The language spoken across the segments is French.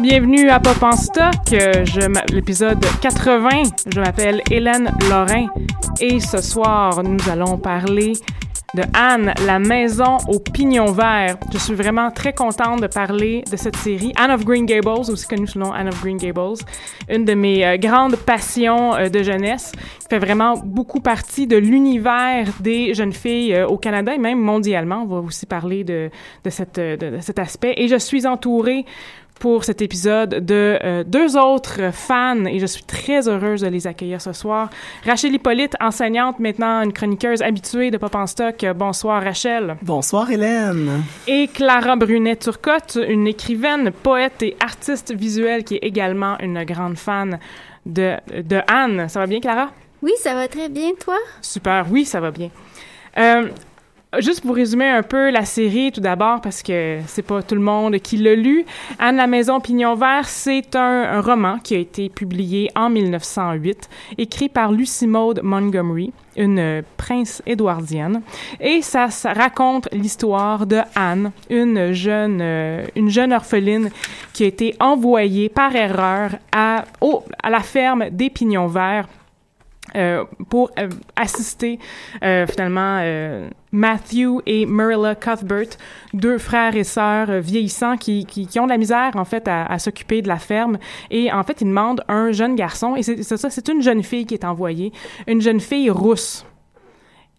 Bienvenue à Pop en Stock. L'épisode 80. Je m'appelle Hélène Lorrain et ce soir, nous allons parler de Anne, la maison au pignon vert. Je suis vraiment très contente de parler de cette série. Anne of Green Gables, aussi connue sous le nom Anne of Green Gables. Une de mes euh, grandes passions euh, de jeunesse. qui fait vraiment beaucoup partie de l'univers des jeunes filles euh, au Canada et même mondialement. On va aussi parler de cet aspect. Et je suis entourée pour cet épisode de euh, deux autres fans et je suis très heureuse de les accueillir ce soir. Rachel Hippolyte, enseignante, maintenant une chroniqueuse habituée de Pop en Stock. Bonsoir Rachel. Bonsoir Hélène. Et Clara Brunet-Turcotte, une écrivaine, poète et artiste visuelle qui est également une grande fan de, de Anne. Ça va bien Clara? Oui, ça va très bien, toi? Super, oui, ça va bien. Euh, juste pour résumer un peu la série, tout d'abord, parce que c'est pas tout le monde qui l'a lu. Anne la Maison Pignon Vert, c'est un, roman qui a été publié en 1908, écrit par Lucy Maud Montgomery, une euh, prince édouardienne. Et ça, raconte l'histoire de Anne, une jeune, euh, une jeune orpheline qui a été envoyée par erreur à, à la ferme des Pignons Verts pour euh, assister euh, finalement euh, Matthew et Marilla Cuthbert, deux frères et sœurs euh, vieillissants qui, qui, qui ont de la misère en fait à, à s'occuper de la ferme. Et en fait ils demandent un jeune garçon et c'est ça c'est une jeune fille qui est envoyée une jeune fille rousse.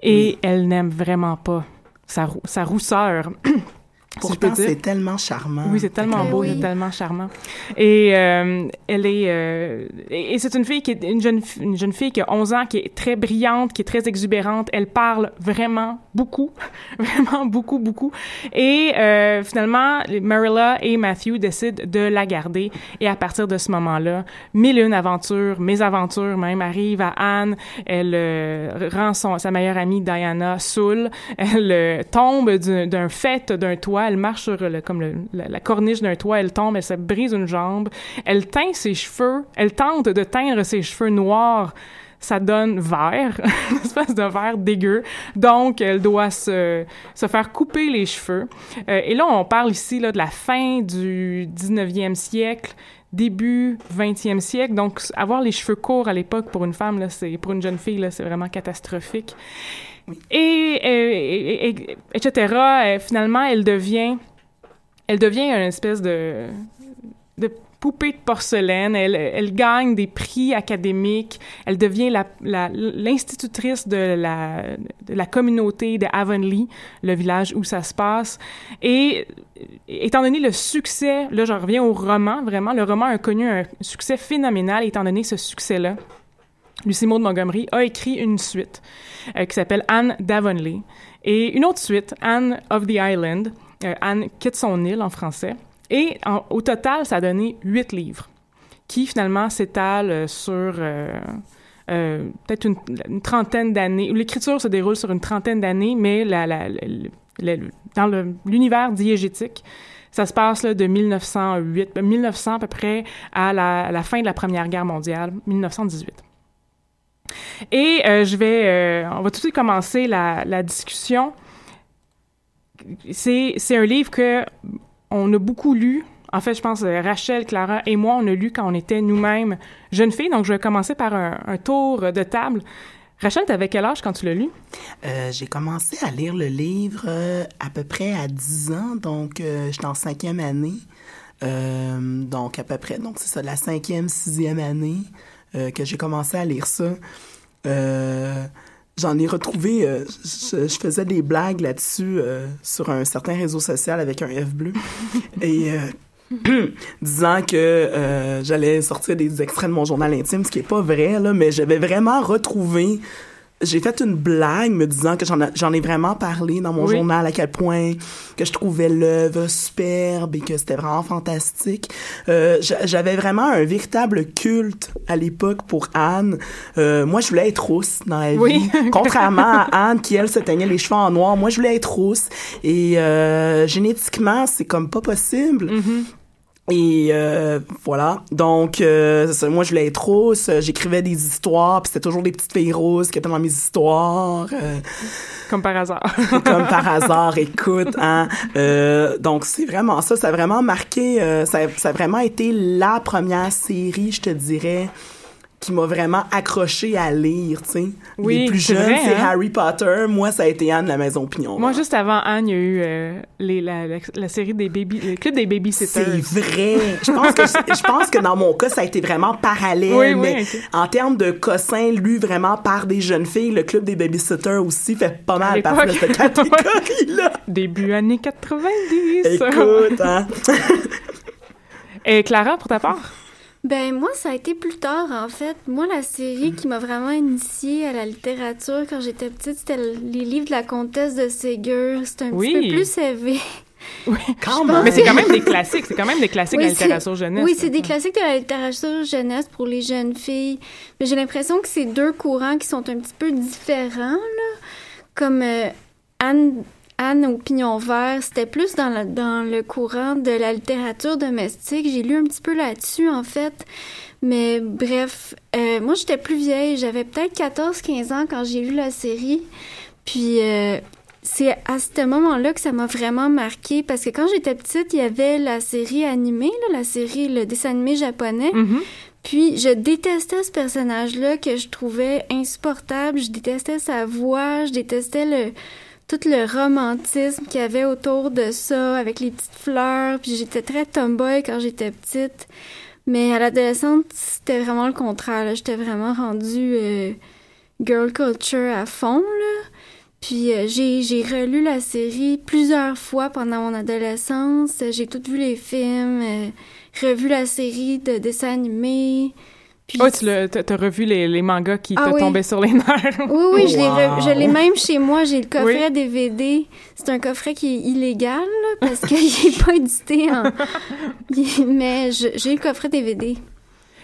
Et elle n'aime vraiment pas sa, sa rousseur Pourtant, dire. c'est tellement charmant. Oui, c'est tellement beau, oui. c'est tellement charmant. Et euh, elle est euh, et et c'est une fille qui est une jeune une jeune fille qui a 11 ans qui est très brillante, qui est très exubérante, elle parle vraiment beaucoup, vraiment beaucoup beaucoup. Et euh, finalement, Marilla et Matthew décident de la garder et à partir de ce moment-là, mille et une aventures, mes aventures même arrivent à Anne, elle euh, rend son sa meilleure amie Diana saoule, elle euh, tombe du- d'un fait d'un toit, elle marche sur le, comme la, corniche d'un toit, elle tombe, elle se brise une jambe, elle teint ses cheveux, elle tente de teindre ses cheveux noirs, ça donne vert, une espèce de vert dégueu. Donc, elle doit se, se faire couper les cheveux. Euh, et là, on parle ici de la fin du 19e siècle, début 20e siècle. Donc, avoir les cheveux courts à l'époque pour une femme, c'est, pour une jeune fille, c'est vraiment catastrophique. Et, et- et- etc. Euh, finalement, elle devient, elle devient une espèce de, poupée de porcelaine. Elle, gagne des prix académiques. Elle devient l'institutrice de la, communauté de Avonlea, le village où ça se passe. Et étant donné le succès, là, je reviens au roman, vraiment, le roman a connu un succès phénoménal. Étant donné ce succès-là, Lucy Maud Montgomery a écrit une suite euh, qui s'appelle Anne d'Avonlea et une autre suite, Anne of the Island. Euh, Anne quitte son île en français. Et au total, ça a donné huit livres qui finalement s'étalent euh, sur peut-être une, trentaine d'années. L'écriture se déroule sur une trentaine d'années, mais dans l'univers diégétique. Ça se passe de 1908, ben, 1900 à peu près à la fin de la Première Guerre mondiale, 1918. Et euh, je vais, euh, on va tout de suite commencer la, discussion. C'est, un livre que on a beaucoup lu. En fait, je pense euh, Rachel, Clara et moi, on a lu quand on était nous-mêmes jeunes filles. Donc, je vais commencer par un, tour de table. Rachel, t'avais quel âge quand tu l'as lu? Euh, j'ai commencé à lire le livre à peu près à 10 ans, donc j'étais en cinquième année. Donc à peu près, donc c'est ça, la cinquième, sixième année que j'ai commencé à lire ça. Euh, J'en ai retrouvé, euh, je, je faisais des blagues là-dessus euh, sur un certain réseau social avec un F bleu. Et euh, disant que euh, j'allais sortir des extraits de mon journal intime, ce qui est pas vrai, là, mais j'avais vraiment retrouvé... J'ai fait une blague me disant que j'en ai vraiment parlé dans mon Oui. journal, à quel point que je trouvais l'œuvre superbe et que c'était vraiment fantastique. Euh, j'a- J'avais vraiment un véritable culte à l'époque pour Anne. Euh, moi, je voulais être rousse dans la vie. Oui. Contrairement à Anne qui, elle, se teignait les cheveux en noir, moi, je voulais être rousse. Et euh, génétiquement, c'est comme pas possible. Et euh, voilà. Donc, euh, ça. moi, je voulais être rousse. J'écrivais des histoires, puis c'était toujours des petites filles roses qui étaient dans mes histoires. euh, Comme par hasard. comme par hasard, écoute, hein. Euh, donc, c'est vraiment ça. Ça a vraiment marqué... euh, ça, ça a vraiment été la première série, je te dirais, qui m'a vraiment accroché à lire, tu sais. Oui, Les plus jeunes, c'est hein? Harry Potter. Moi, ça a été Anne, la Maison Pignon. Moi, juste avant Anne, il y a eu euh, les, la, la, la série des baby, le club des babysitters. C'est vrai. Je pense que je pense que dans mon cas, ça a été vraiment parallèle. Oui, oui, mais en termes de cossins lus vraiment par des jeunes filles, le club des babysitters aussi fait pas mal partie de cette catégorie-là. Début années 90. Écoute, hein. Et Clara, pour ta part? Ben moi, ça a été plus tard, en fait. Moi, la série qui m'a vraiment initiée à la littérature quand j'étais petite, c'était les livres de la comtesse de Ségur. C'était un Oui. petit peu plus élevé. Quand même. Mais c'est quand même des classiques. C'est quand même des classiques de la Oui, c'est- littérature jeunesse. Oui, c'est des classiques de la littérature jeunesse pour les jeunes filles. Mais j'ai l'impression que c'est deux courants qui sont un petit peu différents, là. Comme euh, Anne, Anne au pignon vert, c'était plus dans le, dans le courant de la littérature domestique. J'ai lu un petit peu là-dessus, en fait. Mais bref, euh, moi, j'étais plus vieille. J'avais peut-être 14-15 ans quand j'ai lu la série. Puis... euh, c'est à ce moment-là que ça m'a vraiment marqué parce que quand j'étais petite, il y avait la série animée, là, la série, le dessin animé japonais. Mhm. Puis je détestais ce personnage-là que je trouvais insupportable. Je détestais sa voix, je détestais le tout le romantisme qu'il y avait autour de ça avec les petites fleurs. Puis j'étais très tomboy quand j'étais petite. Mais à l'adolescente, c'était vraiment le contraire. J'étais vraiment rendue euh, girl culture à fond, là. Puis euh, j'ai, j'ai relu la série plusieurs fois pendant mon adolescence. J'ai tout vu les films, euh, revu la série de dessins animés. Puis Oh, tu l'as- t'as revu les, les mangas qui Ah te oui. tombaient sur les nerfs. Oui, oui, je l'ai, re- je l'ai même chez moi. J'ai le coffret Oui. DVD. C'est un coffret qui est illégal là, parce qu'il n'est pas édité en. Mais je- j'ai le coffret DVD.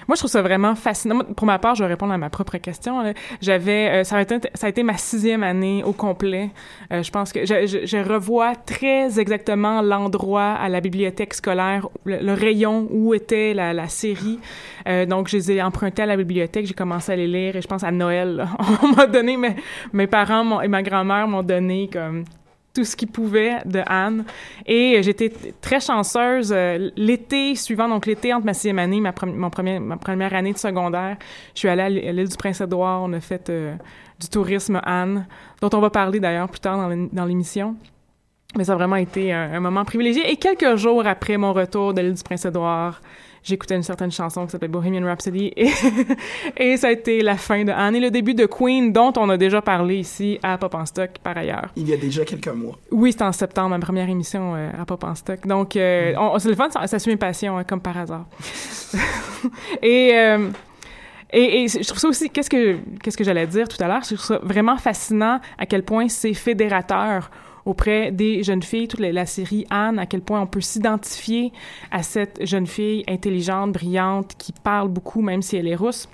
Moi, je trouve ça vraiment fascinant. Pour ma part, je vais répondre à ma propre question. J'avais, euh, ça, a été, ça a été ma sixième année au complet. Euh, je pense que je, revois très exactement l'endroit à la bibliothèque scolaire, le, rayon où était la, série. Euh, donc, je les ai empruntés à la bibliothèque. J'ai commencé à les lire et je pense à Noël, là, on m'a donné, mes, mes parents et ma grand-mère m'ont donné comme tout ce qu'ils pouvaient de Anne. Et j'étais très chanceuse. euh, l'été suivant, donc l'été entre ma sixième année, ma, premier, ma première année de secondaire, je suis allée à l'île du Prince-Édouard. On a fait euh, du tourisme Anne, dont on va parler d'ailleurs plus tard dans l'émission. Mais ça a vraiment été un, un moment privilégié. Et quelques jours après mon retour de l'île du Prince-Édouard, j'écoutais une certaine chanson qui s'appelle Bohemian Rhapsody et, et ça a été la fin de Anne et le début de Queen, dont on a déjà parlé ici à Pop en Stock par ailleurs. Il y a déjà quelques mois. Oui, c'était en septembre, ma première émission euh, à Pop en Stock. Donc, euh, on, c'est le fun, ça, ça suit mes passions, hein, comme par hasard. et, euh, et, et je trouve ça aussi, qu'est-ce que, qu'est-ce que j'allais dire tout à l'heure, je trouve ça vraiment fascinant à quel point c'est fédérateur auprès des jeunes filles, toute la, la série Anne, à quel point on peut s'identifier à cette jeune fille intelligente, brillante, qui parle beaucoup, même si elle est rousse.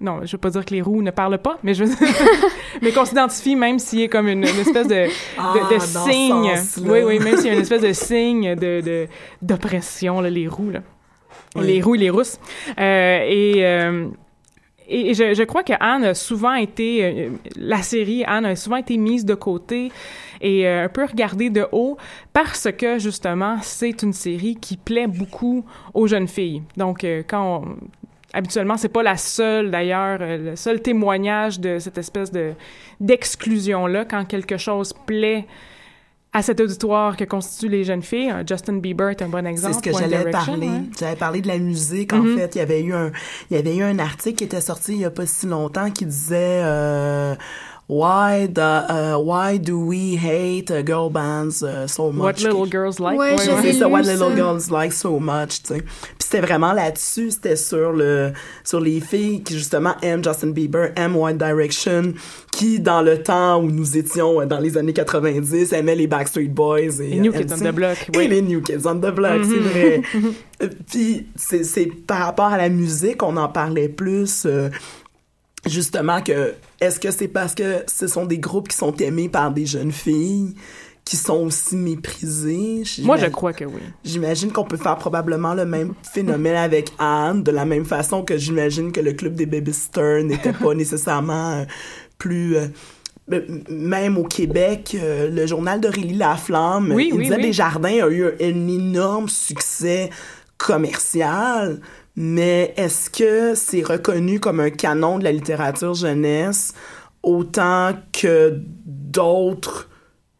non, je veux pas dire que les roues ne parlent pas, mais je mais qu'on s'identifie même s'il y a comme une, espèce de, de, Ah, signe. Oui, oui, même s'il y a une espèce de signe de, de d'oppression, là, les roues, là. Oui. Les roues et les rousses. Euh, et, euh, et je, je crois que Anne a souvent été, euh, la série Anne a souvent été mise de côté et euh, un peu regardée de haut parce que justement c'est une série qui plaît beaucoup aux jeunes filles. Donc euh, quand on, habituellement c'est pas la seule d'ailleurs euh, le seul témoignage de cette espèce de d'exclusion là quand quelque chose plaît à cet auditoire que constituent les jeunes filles. Justin Bieber est un bon exemple. C'est ce que j'allais parler. ouais. J'allais parler de la musique. En Mhm. fait, il y avait eu un, il y avait eu un article qui était sorti il y a pas si longtemps qui disait euh, Why the uh, Why do we hate uh, girl bands uh, so much? What little girls like? Ouais, Ouais, je ouais. ça, What Little ça. Girls Like So Much, tu sais. Puis c'était vraiment là-dessus, c'était sur le sur les filles qui justement aiment Justin Bieber, aiment One Direction, qui dans le temps où nous étions euh, dans les années 90 aimaient les Backstreet Boys et Les New euh, Kids on the Block, Et oui. les New Kids on the Block, c'est vrai. Euh, Puis c'est c'est par rapport à la musique, on en parlait plus euh, justement que est-ce que c'est parce que ce sont des groupes qui sont aimés par des jeunes filles qui sont aussi méprisés? Moi, je crois que oui. J'imagine qu'on peut faire probablement le même phénomène avec Anne, de la même façon que j'imagine que le club des babysitters n'était pas nécessairement euh, plus... euh, même au Québec, euh, le journal d'Aurélie Laflamme, Oui, il oui, disait oui. Desjardins a eu un, un énorme succès commercial, mais est-ce que c'est reconnu comme un canon de la littérature jeunesse autant que d'autres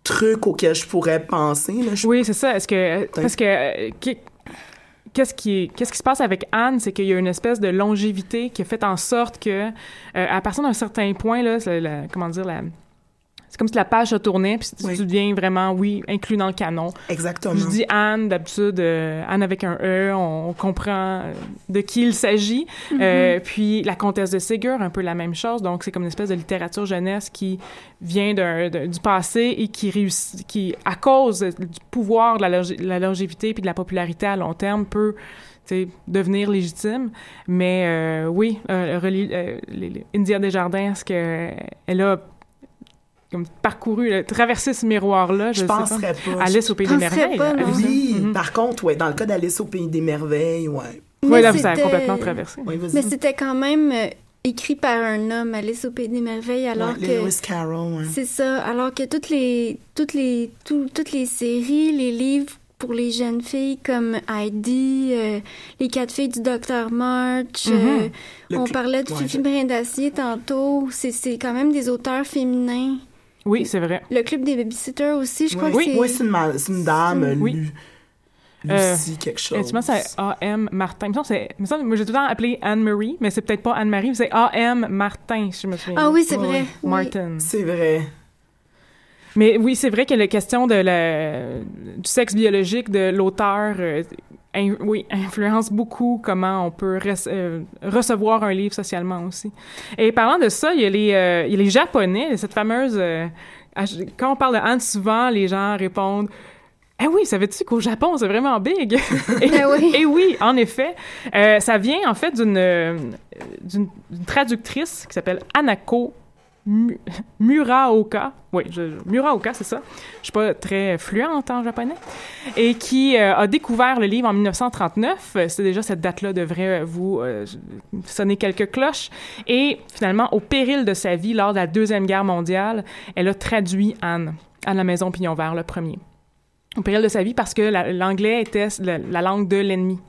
trucs auxquels je pourrais penser? Là? Je- Oui, c'est ça. Est-ce que parce que euh, qu'est-ce qui qu'est-ce qui se passe avec Anne, c'est qu'il y a une espèce de longévité qui a fait en sorte que euh, à partir d'un certain point là, la- comment dire la c'est comme si la page se tournait puis tu- Oui. tu deviens vraiment oui inclus dans le canon. Exactement. Je dis Anne d'habitude euh, Anne avec un e, on, on comprend euh, de qui il s'agit. Euh, puis la comtesse de Ségur, un peu la même chose. Donc c'est comme une espèce de littérature jeunesse qui vient d'un- du passé et qui réussit, qui à cause du pouvoir de la, longe- la longévité puis de la popularité à long terme peut devenir légitime. Mais euh, oui, euh, relie- euh, les- les- India Desjardins, est-ce que elle a comme parcouru, traversé ce miroir-là? Je penserais pas. Alice au Pays des Merveilles. pas. Oui, Mhm. par contre, ouais, dans le cas d'Alice au Pays des Merveilles, ouais. Oui, là, vous avez complètement traversé. Oui. Mais c'était quand même euh, écrit par un homme, Alice au Pays des Merveilles, alors Ouais, que... Lewis Carroll, ouais. C'est ça, alors que toutes les, toutes les, tout- toutes les séries, les livres pour les jeunes filles comme Heidi, euh, les quatre filles du Docteur March, euh, Mhm. Le on parlait de ouais, Fifi je- Brin d'Acier tantôt, c'est c'est quand même des auteurs féminins. Oui, c'est vrai. Le club des babysitters aussi, je crois Oui, que c'est... oui, c'est une, ma- c'est une dame, Oui. Lu- Euh, Lucie quelque chose. Tu penses c'est A.M. Martin? Me semble que c'est- il me semble- moi, j'ai tout le temps appelé Anne-Marie, mais c'est peut-être pas Anne-Marie, c'est A.M. Martin, si je me souviens. Ah oui, c'est Ouais, vrai. oui. Martin. C'est vrai. Mais oui, c'est vrai que la question de la, du sexe biologique de l'auteur euh, in- oui, influence beaucoup comment on peut euh, recevoir un livre socialement aussi. Et parlant de ça, il y a les, euh, il y a les Japonais, cette fameuse... quand on parle de Han, souvent, les gens répondent eh oui, savais-tu qu'au Japon, c'est vraiment big? et, Ah oui. et oui, en effet. Euh, ça vient, en fait, d'une traductrice qui s'appelle Anako Mu- Muraoka. Oui, je- Muraoka, c'est ça. Je suis pas très fluente en japonais. Et qui euh, a découvert le livre en 1939. Euh, C'est déjà cette date-là devrait vous euh, sonner quelques cloches. Et finalement, au péril de sa vie, lors de la Deuxième Guerre mondiale, elle a traduit Anne à la Maison Pignon Vert, le premier au péril de sa vie parce que la- l'anglais était la langue de l'ennemi.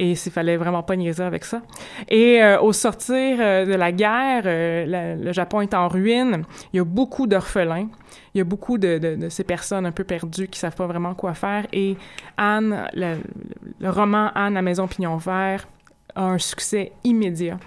Et il fallait vraiment pas niaiser avec ça. Et euh, au sortir euh, de la guerre, euh, le Japon est en ruine. Il y a beaucoup d'orphelins. Il y a beaucoup de, ces personnes un peu perdues qui savent pas vraiment quoi faire. Et Anne, le, roman Anne à Maison Pignon Vert a un succès immédiat.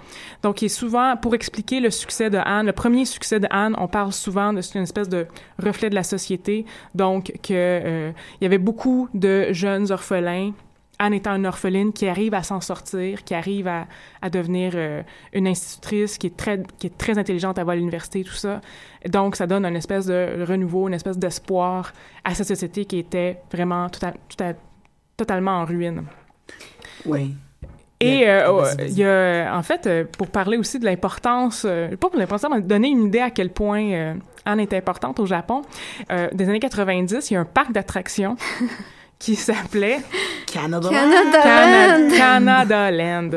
Donc, il est souvent, pour expliquer le succès de Anne, le premier succès de Anne, on parle souvent de c'est une espèce de reflet de la société. Donc, que il y avait beaucoup de jeunes orphelins. Anne étant une orpheline qui arrive à s'en sortir, qui arrive à, à devenir euh, une institutrice, qui est très qui est très intelligente, à va à l'université, tout ça. Donc, ça donne une espèce de renouveau, une espèce d'espoir à cette société qui était vraiment tout à- tout à- totalement en ruine. Oui. Et euh, euh, il y a, en fait, euh, pour parler aussi de l'importance, euh, pas pour l'importance, mais donner une idée à quel point euh, Anne est importante au Japon, euh, des années 90, il y a un parc d'attractions qui s'appelait Canada. Canada Cana- Land. Canada Land.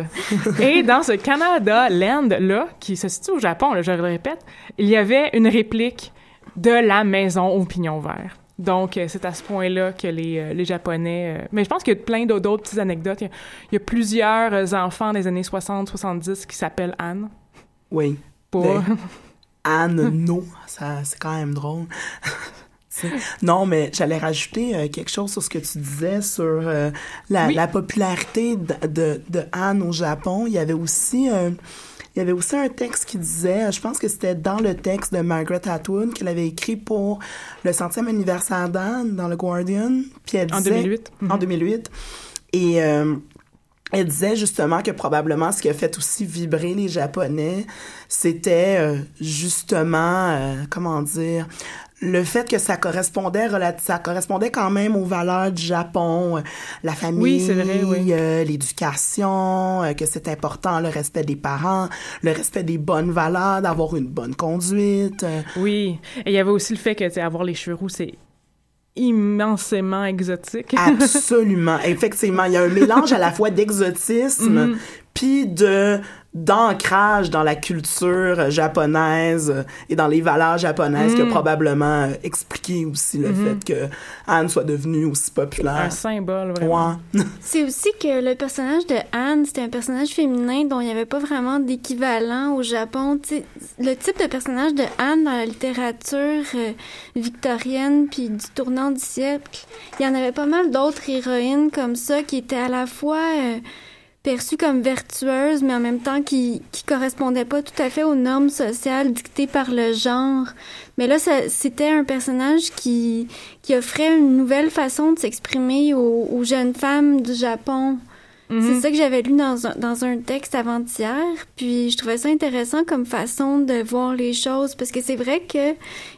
Et dans ce Canada Land-là, qui se situe au Japon, là, je le répète, il y avait une réplique de la maison au pignon vert. Donc, euh, c'est à ce point-là que les, euh, les Japonais... euh, mais je pense qu'il y a plein d'autres d'autres petites anecdotes. Il y a, il y a plusieurs enfants des années 60-70 qui s'appellent Anne. Oui. Pour... Ouais. Anne No, ça c'est quand même drôle. Non, mais j'allais rajouter euh, quelque chose sur ce que tu disais sur euh, la, Oui. la popularité de, de, de Anne au Japon. Il y avait aussi un, il y avait aussi un texte qui disait, je pense que c'était dans le texte de Margaret Atwood qu'elle avait écrit pour le centième anniversaire d'Anne dans le Guardian. Puis elle En disait, 2008. En Mhm. 2008. Et euh, elle disait justement que probablement ce qui a fait aussi vibrer les Japonais, c'était euh, justement, euh, comment dire, le fait que ça correspondait, ça correspondait quand même aux valeurs du Japon, la famille, Oui, oui. euh, l'éducation, euh, que c'est important, le respect des parents, le respect des bonnes valeurs, d'avoir une bonne conduite. euh, Oui. Et il y avait aussi le fait que, avoir les cheveux roux, c'est immensément exotique. Absolument. Effectivement, il y a un mélange à la fois d'exotisme Mhm. Puis de d'ancrage dans la culture japonaise euh, et dans les valeurs japonaises qui a Mhm. probablement euh, expliqué aussi le Mhm. fait que Anne soit devenue aussi populaire. Un symbole, vraiment. Ouais. C'est aussi que le personnage de Anne, c'était un personnage féminin dont il n'y avait pas vraiment d'équivalent au Japon. Le type de personnage de Anne dans la littérature euh, victorienne puis du tournant du siècle, il y en avait pas mal d'autres héroïnes comme ça qui étaient à la fois euh, perçues comme vertueuses, mais en même temps qui qui correspondaient pas tout à fait aux normes sociales dictées par le genre. Mais là, c'était un personnage qui qui offrait une nouvelle façon de s'exprimer aux, aux jeunes femmes du Japon. Mhm. C'est ça que j'avais lu dans un, dans un texte avant-hier, puis je trouvais ça intéressant comme façon de voir les choses, parce que c'est vrai que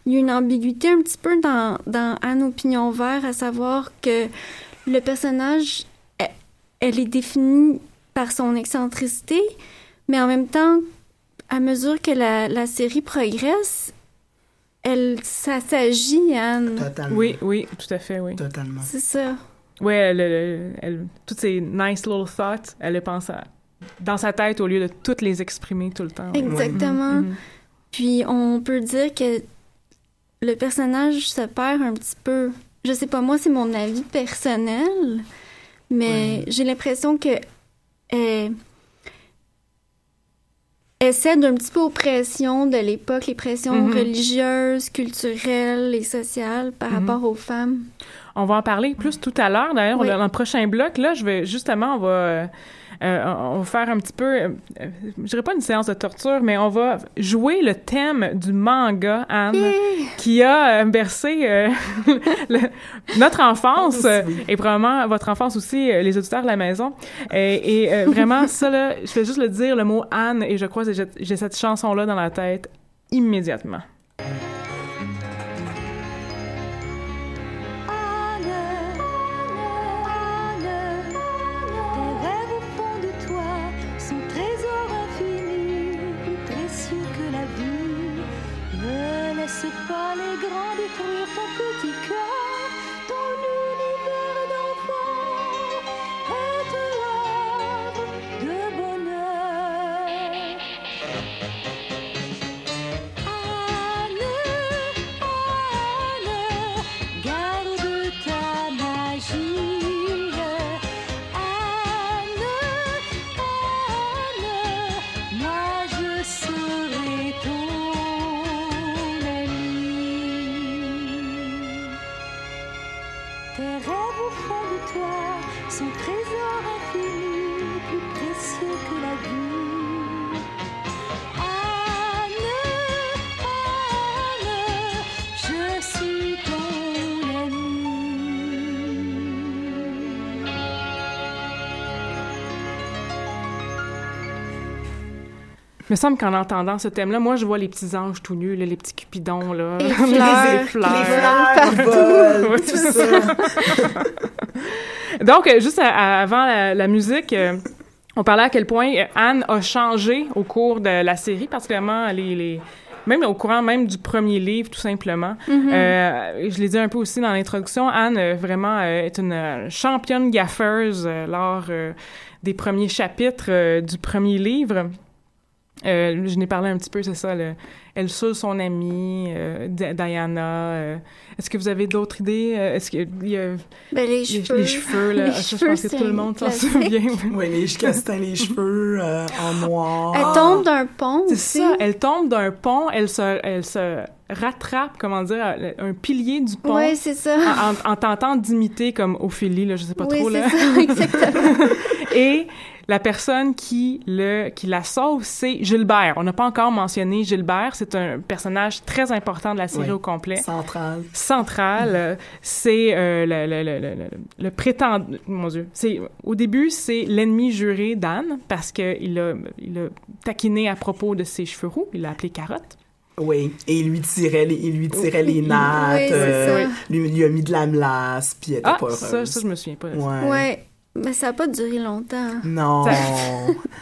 il y a une ambiguïté un petit peu dans, dans Anne au pignon vert, à savoir que le personnage, elle, elle est définie par son excentricité, mais en même temps, à mesure que la, la série progresse, elle, ça s'agit, Anne. Totalement. Oui, oui, tout à fait, oui. Totalement. C'est ça. Ouais, elle, elle- elle- toutes ces nice little thoughts, elle les pense à- dans sa tête au lieu de toutes les exprimer tout le temps. Exactement. Mhm. Puis on peut dire que le personnage se perd un petit peu. Je sais pas, moi, c'est mon avis personnel, mais j'ai l'impression que elle cède un petit peu aux pressions de l'époque, les pressions Mhm. religieuses, culturelles et sociales par Mhm. rapport aux femmes. On va en parler plus tout à l'heure. D'ailleurs, Oui. dans le prochain bloc, là, je vais justement, on va, euh, euh, on va faire un petit peu, euh, euh, je dirais pas une séance de torture, mais on va jouer le thème du manga, Anne, qui a euh, bercé le- notre enfance euh, et probablement votre enfance aussi, les auditeurs de la maison. Et, et, vraiment, ça, là, je vais juste le dire, le mot Anne, et je crois que j'ai j'ai cette chanson-là dans la tête immédiatement. Me semble qu'en entendant ce thème-là, moi, je vois les petits anges tout nus, là, les petits cupidons, là. Et fleurs. les Les fleurs. fleurs qui volent, Oui, tout ça. Donc, euh, juste avant la, la musique, euh, on parlait à quel point euh, Anne a changé au cours de la série, particulièrement les, les même au courant même du premier livre, tout simplement. Mhm. Euh, je l'ai dit un peu aussi dans l'introduction, Anne, euh, vraiment, euh, est une championne gaffeuse lors des premiers chapitres du premier livre. Euh, je n'ai parlé un petit peu, c'est ça, le- elle saoule son amie, euh, Di- Diana. euh. Est-ce que vous avez d'autres idées? Euh, Est-ce qu'il y a Ben, les cheveux. les cheveux, là? Les Ah, je cheveux, pense que tout le monde s'en souvient. Oui, les Castin, les cheveux euh, en noir. Elle tombe d'un pont C'est ça, elle tombe d'un pont, elle se, elle se rattrape, comment dire, un pilier du pont. Oui, c'est ça. en, en- en tentant d'imiter comme Ophélie, là, je sais pas oui, trop, c'est ça, exactement. Et la personne qui, le, qui la sauve, c'est Gilbert. On n'a pas encore mentionné Gilbert. C'est un personnage très important de la série Oui. au complet. Centrale. Central, euh, c'est euh, le, le, le, le, le, le prétend... Mon Dieu. C'est, au début, c'est l'ennemi juré d'Anne parce qu'il a, il a taquiné à propos de ses cheveux roux. Il l'a appelé Carotte. Oui, et il lui tirait les, il lui tirait les Oui, nattes, c'est euh, ça. lui, lui a mis de la melasse, puis elle était Ah, pas ça, heureuse. ça, je me souviens pas. ça. Ouais. Ouais. Mais ça n'a pas duré longtemps. Non.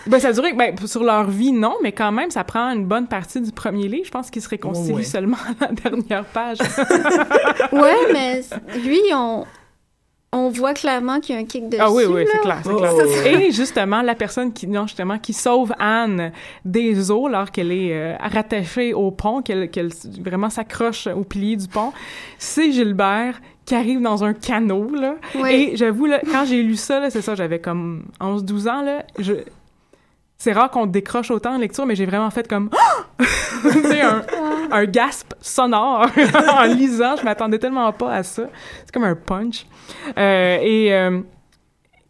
Ben, ça a duré, ben, sur leur vie, non, mais quand même, ça prend une bonne partie du premier livre. Je pense qu'il se réconcilie Ouais. seulement à la dernière page. Ouais, mais lui, on, on voit clairement qu'il y a un kick dessus. ah oui, oui, c'est clair, c'est Oh, clair. Et justement, la personne qui, non, justement, qui sauve Anne des eaux alors qu'elle est euh, rattachée au pont, qu'elle, qu'elle vraiment s'accroche au pilier du pont, c'est Gilbert qui arrive dans un canot, là. Oui. Et j'avoue, là, quand j'ai lu ça, c'est ça, j'avais comme 11-12 ans, là, je... C'est rare qu'on décroche autant en lecture, mais j'ai vraiment fait comme... tu sais, un, un gasp sonore en lisant. Je m'attendais tellement pas à ça. C'est comme un punch. Euh, et... euh,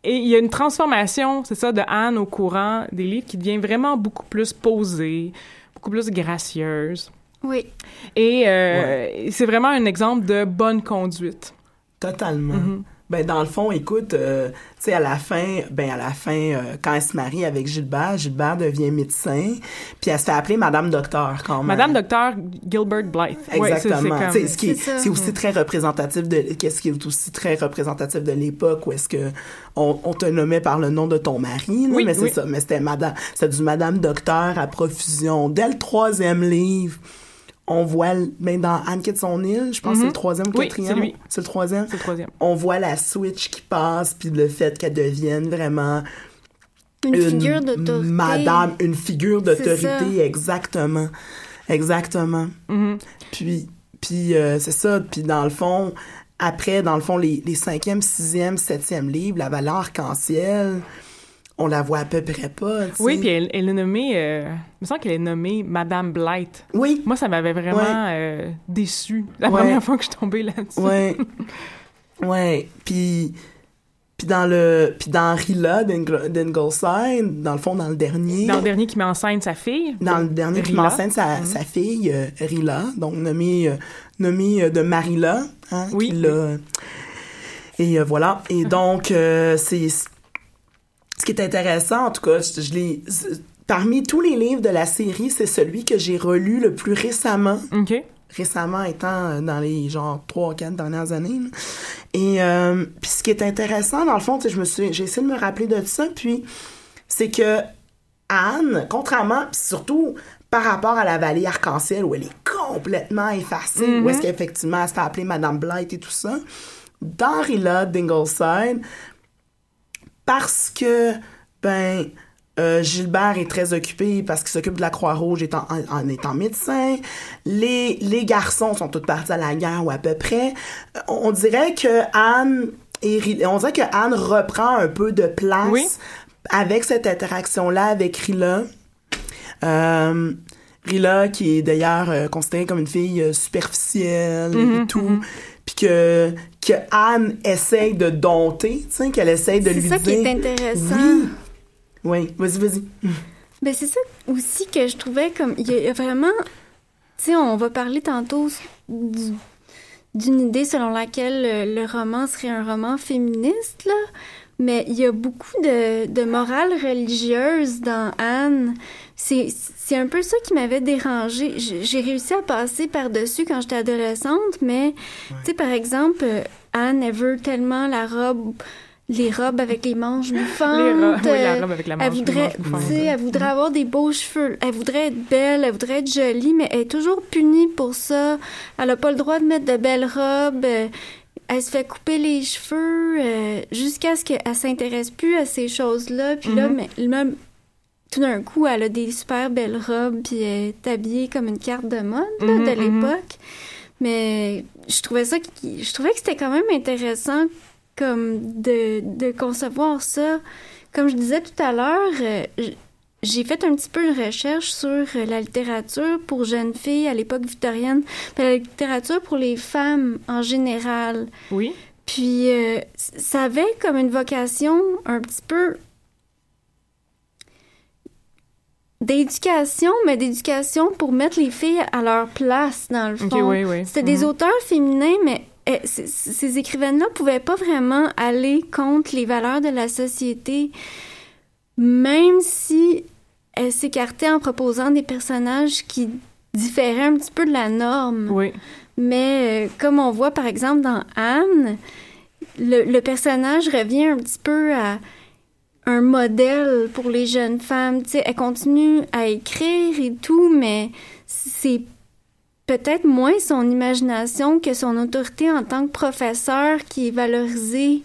et il y a une transformation, c'est ça, de Anne au courant des livres qui devient vraiment beaucoup plus posée, beaucoup plus gracieuse. Oui. Et euh, c'est vraiment un exemple de bonne conduite. Totalement. Mhm. Ben dans le fond, écoute, euh, tu sais à la fin, ben à la fin, euh, quand elle se marie avec Gilbert, Gilbert devient médecin, puis elle se fait appeler Madame Docteur quand même. Madame Docteur Gilbert Blythe. Ouais, c'est- c'est Exactement. comme- ce qui C'est ça. c'est aussi très représentatif de qu'est-ce qui est aussi très représentatif de l'époque où est-ce que on, on te nommait par le nom de ton mari là, Oui, mais c'est oui. ça mais c'était madame c'était du madame docteur à profusion dès le troisième livre on voit même dans Anne quitte son île je pense que c'est le troisième ou le Mhm. Oui, quatrième c'est lui. c'est le troisième C'est le troisième. on voit la switch qui passe puis le fait qu'elle devienne vraiment Une, figure d'autorité. madame une figure d'autorité exactement exactement Mhm. puis, puis euh, c'est ça. Puis dans le fond, après, dans le fond, les, les cinquième, sixième, septième livres, la valeur arc-en-ciel, on la voit à peu près pas. Oui, puis elle, elle est nommée, euh, il me semble qu'elle est nommée Madame Blythe. Oui, Moi, ça m'avait vraiment Ouais. euh, déçue la Ouais. première fois que je suis tombée là-dessus. ouais, ouais. Puis, puis dans le, puis dans Rilla d'Ingl- d'Ingleside, dans le fond, dans le dernier, Dans le dernier qui met en scène sa fille. dans le dernier qui Rilla. m'enseigne sa, sa fille, euh, Rilla, donc nommée, euh, nommée euh, de Marilla, hein, Oui, qui Et voilà. Et donc, c'est ce qui est intéressant, en tout cas, je, je l'ai. Parmi tous les livres de la série, c'est celui que j'ai relu le plus récemment. OK. Récemment étant euh, dans les genre trois quatre dernières années. là. Et euh, puis ce qui est intéressant, dans le fond, je me suis, j'ai essayé de me rappeler de ça, puis c'est que Anne, contrairement, surtout par rapport à la vallée arc-en-ciel où elle est complètement effacée, où est-ce qu'effectivement elle se fait appeler Madame Blight et tout ça, dans Rilla d'Ingleside, parce que, ben, euh, Gilbert est très occupé parce qu'il s'occupe de la Croix-Rouge étant, en, en étant médecin. Les, les garçons sont tous partis à la guerre ou à peu près. Euh, On, dirait que Anne et on dirait que Anne reprend un peu de place Oui. avec cette interaction-là avec Rilla. Euh, Rilla, qui est d'ailleurs euh, considérée comme une fille superficielle Mhm, et tout, puis que, que Anne essaye de dompter, tu sais, qu'elle essaye de C'est lui ça dire... qui est intéressant. Oui, oui, vas-y, vas-y. Ben, c'est ça aussi que je trouvais comme. Il y a- il y a vraiment. Tu sais, on va parler tantôt du- d'une idée selon laquelle le, le roman serait un roman féministe, là. Mais il y a beaucoup de, de morale religieuse dans Anne. C'est, un peu ça qui m'avait dérangée. J'ai réussi à passer par-dessus quand j'étais adolescente, mais, tu sais, par exemple, Anne, elle veut tellement la robe les robes avec les manches bouffantes. Les robes, oui, la robe avec la elle manche, voudrait, manche sais, elle voudrait avoir des beaux cheveux. Elle voudrait être belle, elle voudrait être jolie, mais elle est toujours punie pour ça. Elle a pas le droit de mettre de belles robes. euh, Elle se fait couper les cheveux euh, jusqu'à ce qu'elle s'intéresse plus à ces choses-là. Puis là, Mhm. mais, tout d'un coup, elle a des super belles robes, puis elle est habillée comme une carte de mode là, Mhm, de mhm. l'époque. Mais je trouvais ça, je trouvais que c'était quand même intéressant comme de, de concevoir ça. Comme je disais tout à l'heure, euh, j'ai fait un petit peu de recherche sur euh, la littérature pour jeunes filles à l'époque victorienne, puis la littérature pour les femmes en général. Oui. Puis euh, ça avait comme une vocation un petit peu d'éducation, mais d'éducation pour mettre les filles à leur place dans le fond. Ok, oui, oui. C'était des Mhm. auteurs féminins, mais c- ces écrivaines-là pouvaient pas vraiment aller contre les valeurs de la société, même si elles s'écartaient en proposant des personnages qui différaient un petit peu de la norme. Oui. Mais euh, comme on voit par exemple dans Anne, le, le personnage revient un petit peu à un modèle pour les jeunes femmes. Tu sais, elle continue à écrire et tout, mais c'est peut-être moins son imagination que son autorité en tant que professeur qui est valorisée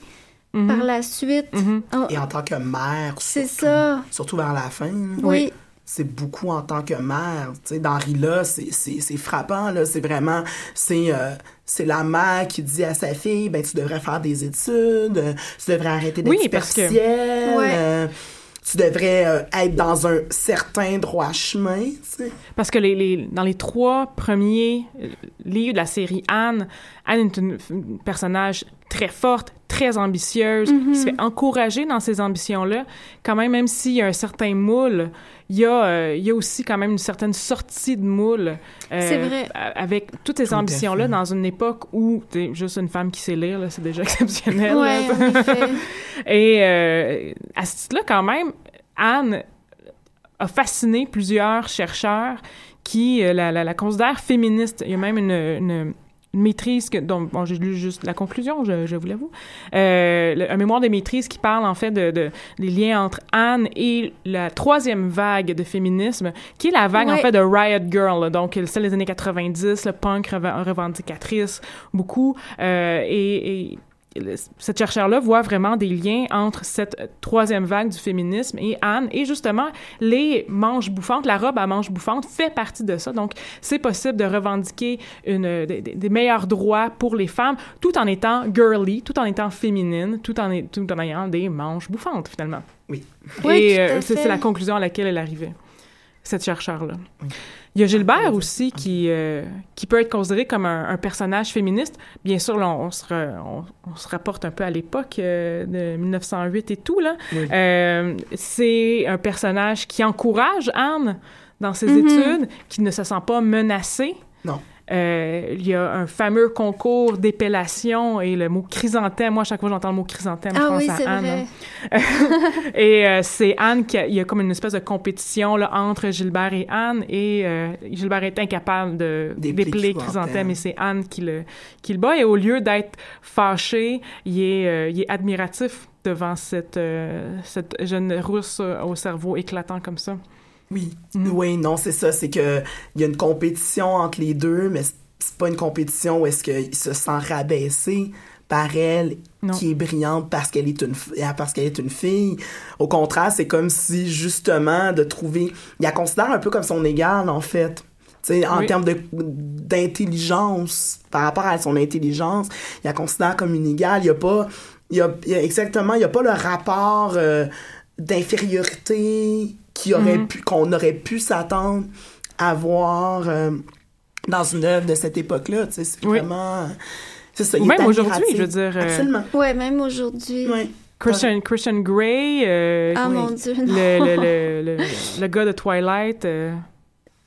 par la suite. Mhm. Oh, Et en tant que mère, c'est surtout, ça. surtout vers la fin. Oui. C'est beaucoup en tant que mère. Tu sais, dans Rila, c'est, frappant, là. C'est vraiment, c'est, euh, c'est la mère qui dit à sa fille, ben, tu devrais faire des études, euh, tu devrais arrêter d'être Oui, parce que- superficielle, Ouais. euh, tu devrais euh, être dans un certain droit chemin, tu sais. Parce que les, les- dans les trois premiers livres de la série Anne, Anne est une, une personnage très forte, très ambitieuse, qui se fait encourager dans ses ambitions-là. Quand même, même s'il y a un certain moule, il y a, euh, il y a aussi quand même une certaine sortie de moule. euh, C'est vrai. a- Avec toutes ces ambitions-là, dans une époque où t'es juste une femme qui sait lire, c'est déjà exceptionnel. Ouais, en effet. Et euh, à ce titre-là, quand même, Anne a fasciné plusieurs chercheurs qui euh, la, la, la considèrent féministe. Il y a même une maîtrise que, dont bon, j'ai lu juste la conclusion, je, je vous l'avoue. Euh, le- un mémoire de maîtrise qui parle en fait de, de des liens entre Anne et la troisième vague de féminisme, qui est la vague en fait de Riot Girl, là, donc celle des années 90, le punk rev- revendicatrice beaucoup, euh, et, cette chercheur-là voit vraiment des liens entre cette troisième vague du féminisme et Anne. Et justement, les manches bouffantes, la robe à manches bouffantes fait partie de ça. Donc, c'est possible de revendiquer une, des, meilleurs droits pour les femmes tout en étant girly, tout en étant féminine, tout en, est- tout en ayant des manches bouffantes, finalement. Oui. Oui, et euh, c'est la conclusion à laquelle elle arrivait, cette chercheur-là. Il y a Gilbert aussi qui, euh, qui peut être considéré comme un, un personnage féministe. Bien sûr, là, on, se re- on, on se rapporte un peu à l'époque euh, de 1908 et tout. là. Oui. Euh, c'est un personnage qui encourage Anne dans ses Mhm. études, qui ne se sent pas menacée. Non. Euh, il y a un fameux concours d'épellation et le mot chrysanthème. Moi, à chaque fois que j'entends le mot chrysanthème, je Ah pense oui, à c'est Anne. vrai. hein. Et euh, c'est Anne qui a, il y a comme une espèce de compétition là, entre Gilbert et Anne et euh, Gilbert est incapable de D'épeler Chrysanthème. Et c'est Anne qui le qui le bat et au lieu d'être fâché, il est euh, il est admiratif devant cette euh, cette jeune rousse au cerveau éclatant comme ça. Oui, Mm. oui, non, c'est ça. C'est que il y a une compétition entre les deux, mais c'est- pas une compétition où est-ce qu'il se sent rabaissé par elle, Non. qui est brillante parce qu'elle est une ah, parce qu'elle est une fille. Au contraire, c'est comme si justement de trouver, il la considère un peu comme son égal en fait. Tu sais, en Oui. termes de d'intelligence, par rapport à son intelligence, il la considère comme une égale. Il y a pas, il y a, il y a exactement, il y a pas le rapport euh, d'infériorité qui aurait Mhm. pu, qu'on aurait pu s'attendre à voir euh, dans une œuvre de cette époque-là. Tu sais, c'est Oui. vraiment, c'est ça. Il même aujourd'hui, je veux dire, euh, Absolument. Ouais, même aujourd'hui. Ouais. Christian Christian Grey, euh, Ah Oui. mon Dieu, le, non. le, le, le, le gars de Twilight.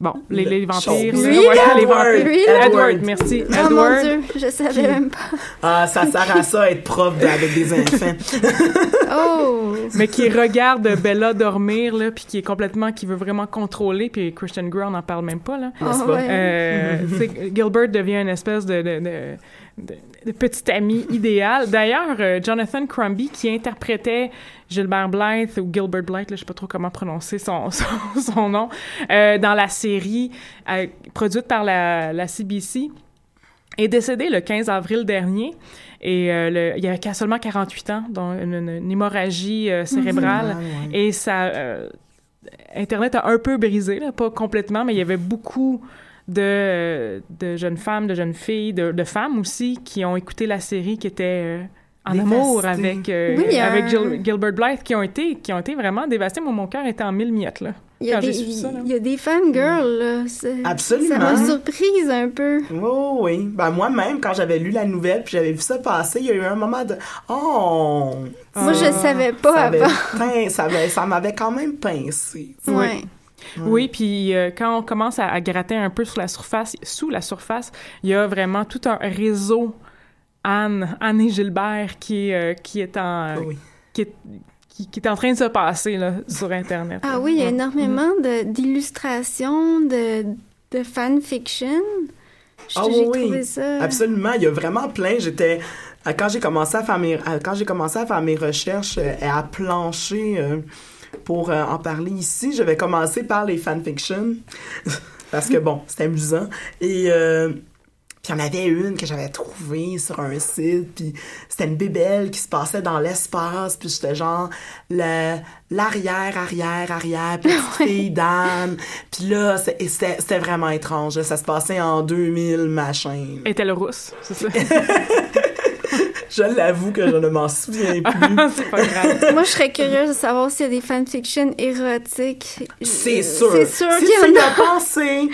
Bon, les, Le- les vampires. Lui, ouais, les Edward. vampires. Lui? Edward, merci. Oh mon Edward. Dieu, je savais même pas. Ah, ça sert à ça, être prof de- avec des enfants. Oh! mais qui regarde Bella dormir là puis qui est complètement qui veut vraiment contrôler puis Christian Grey on n'en parle même pas là Ah pas? ouais. euh, sais, Gilbert devient une espèce de, de, de, de, de petit ami idéal. D'ailleurs, euh, Jonathan Crombie, qui interprétait Gilbert Blythe ou Gilbert Blythe, là, je sais pas trop comment prononcer son, son, son nom, euh, dans la série euh, produite par la, la CBC, est décédé le 15 avril dernier. Et euh, le, il avait seulement 48 ans, donc une, une- une hémorragie euh, cérébrale. Ouais, Et ça, euh, Internet a un peu brisé, là, pas complètement, mais il y avait beaucoup de, euh, de jeunes femmes, de jeunes filles, de, de femmes aussi, qui ont écouté la série, qui étaient euh, en amour avec, euh, Oui, a avec Gil- Gilbert Blythe, qui ont été, qui ont été vraiment dévastés. Moi, mon cœur était en mille miettes, là. Il y a des, su ça, là. il y a des fangirls, là. C'est- Absolument. Ça m'a surprise un peu. Oh oui. Ben moi-même, quand j'avais lu la nouvelle puis j'avais vu ça passer, il y a eu un moment de Oh! Moi, je Ça- savais pas ça avait avant. avait- ça m'avait quand même pincé. Ouais. Oui, puis euh, quand on commence à, à gratter un peu sous la surface, sous la surface, il y a vraiment tout un réseau Anne, Anne et Gilbert qui, euh, qui est en Oui. qui est, qui, qui est en train de se passer là, sur Internet. Ah oui, il y a énormément de- d'illustrations, de, de fanfiction. Ah J'ai oui, oui. trouvé ça... Absolument, il y a vraiment plein. J'étais quand j'ai commencé à faire mes quand j'ai commencé à faire mes recherches euh, et à plancher euh, pour euh, en parler ici, je vais commencer par les fanfictions parce que bon, c'est amusant et euh, puis il y en avait une que j'avais trouvée sur un site, puis c'était une bébelle qui se passait dans l'espace, puis j'étais genre le- l'arrière, arrière, arrière, petite fille d'âne. Puis là, c'était c'était vraiment étrange. là. Ça se passait en 2000, machin. Est-elle rousse, c'est ça? Je l'avoue que je ne m'en souviens plus. c'est pas grave. Moi, je serais curieuse de savoir s'il y a des fanfictions érotiques. C'est Euh, sûr. C'est sûr si qu'il y en a. pensé,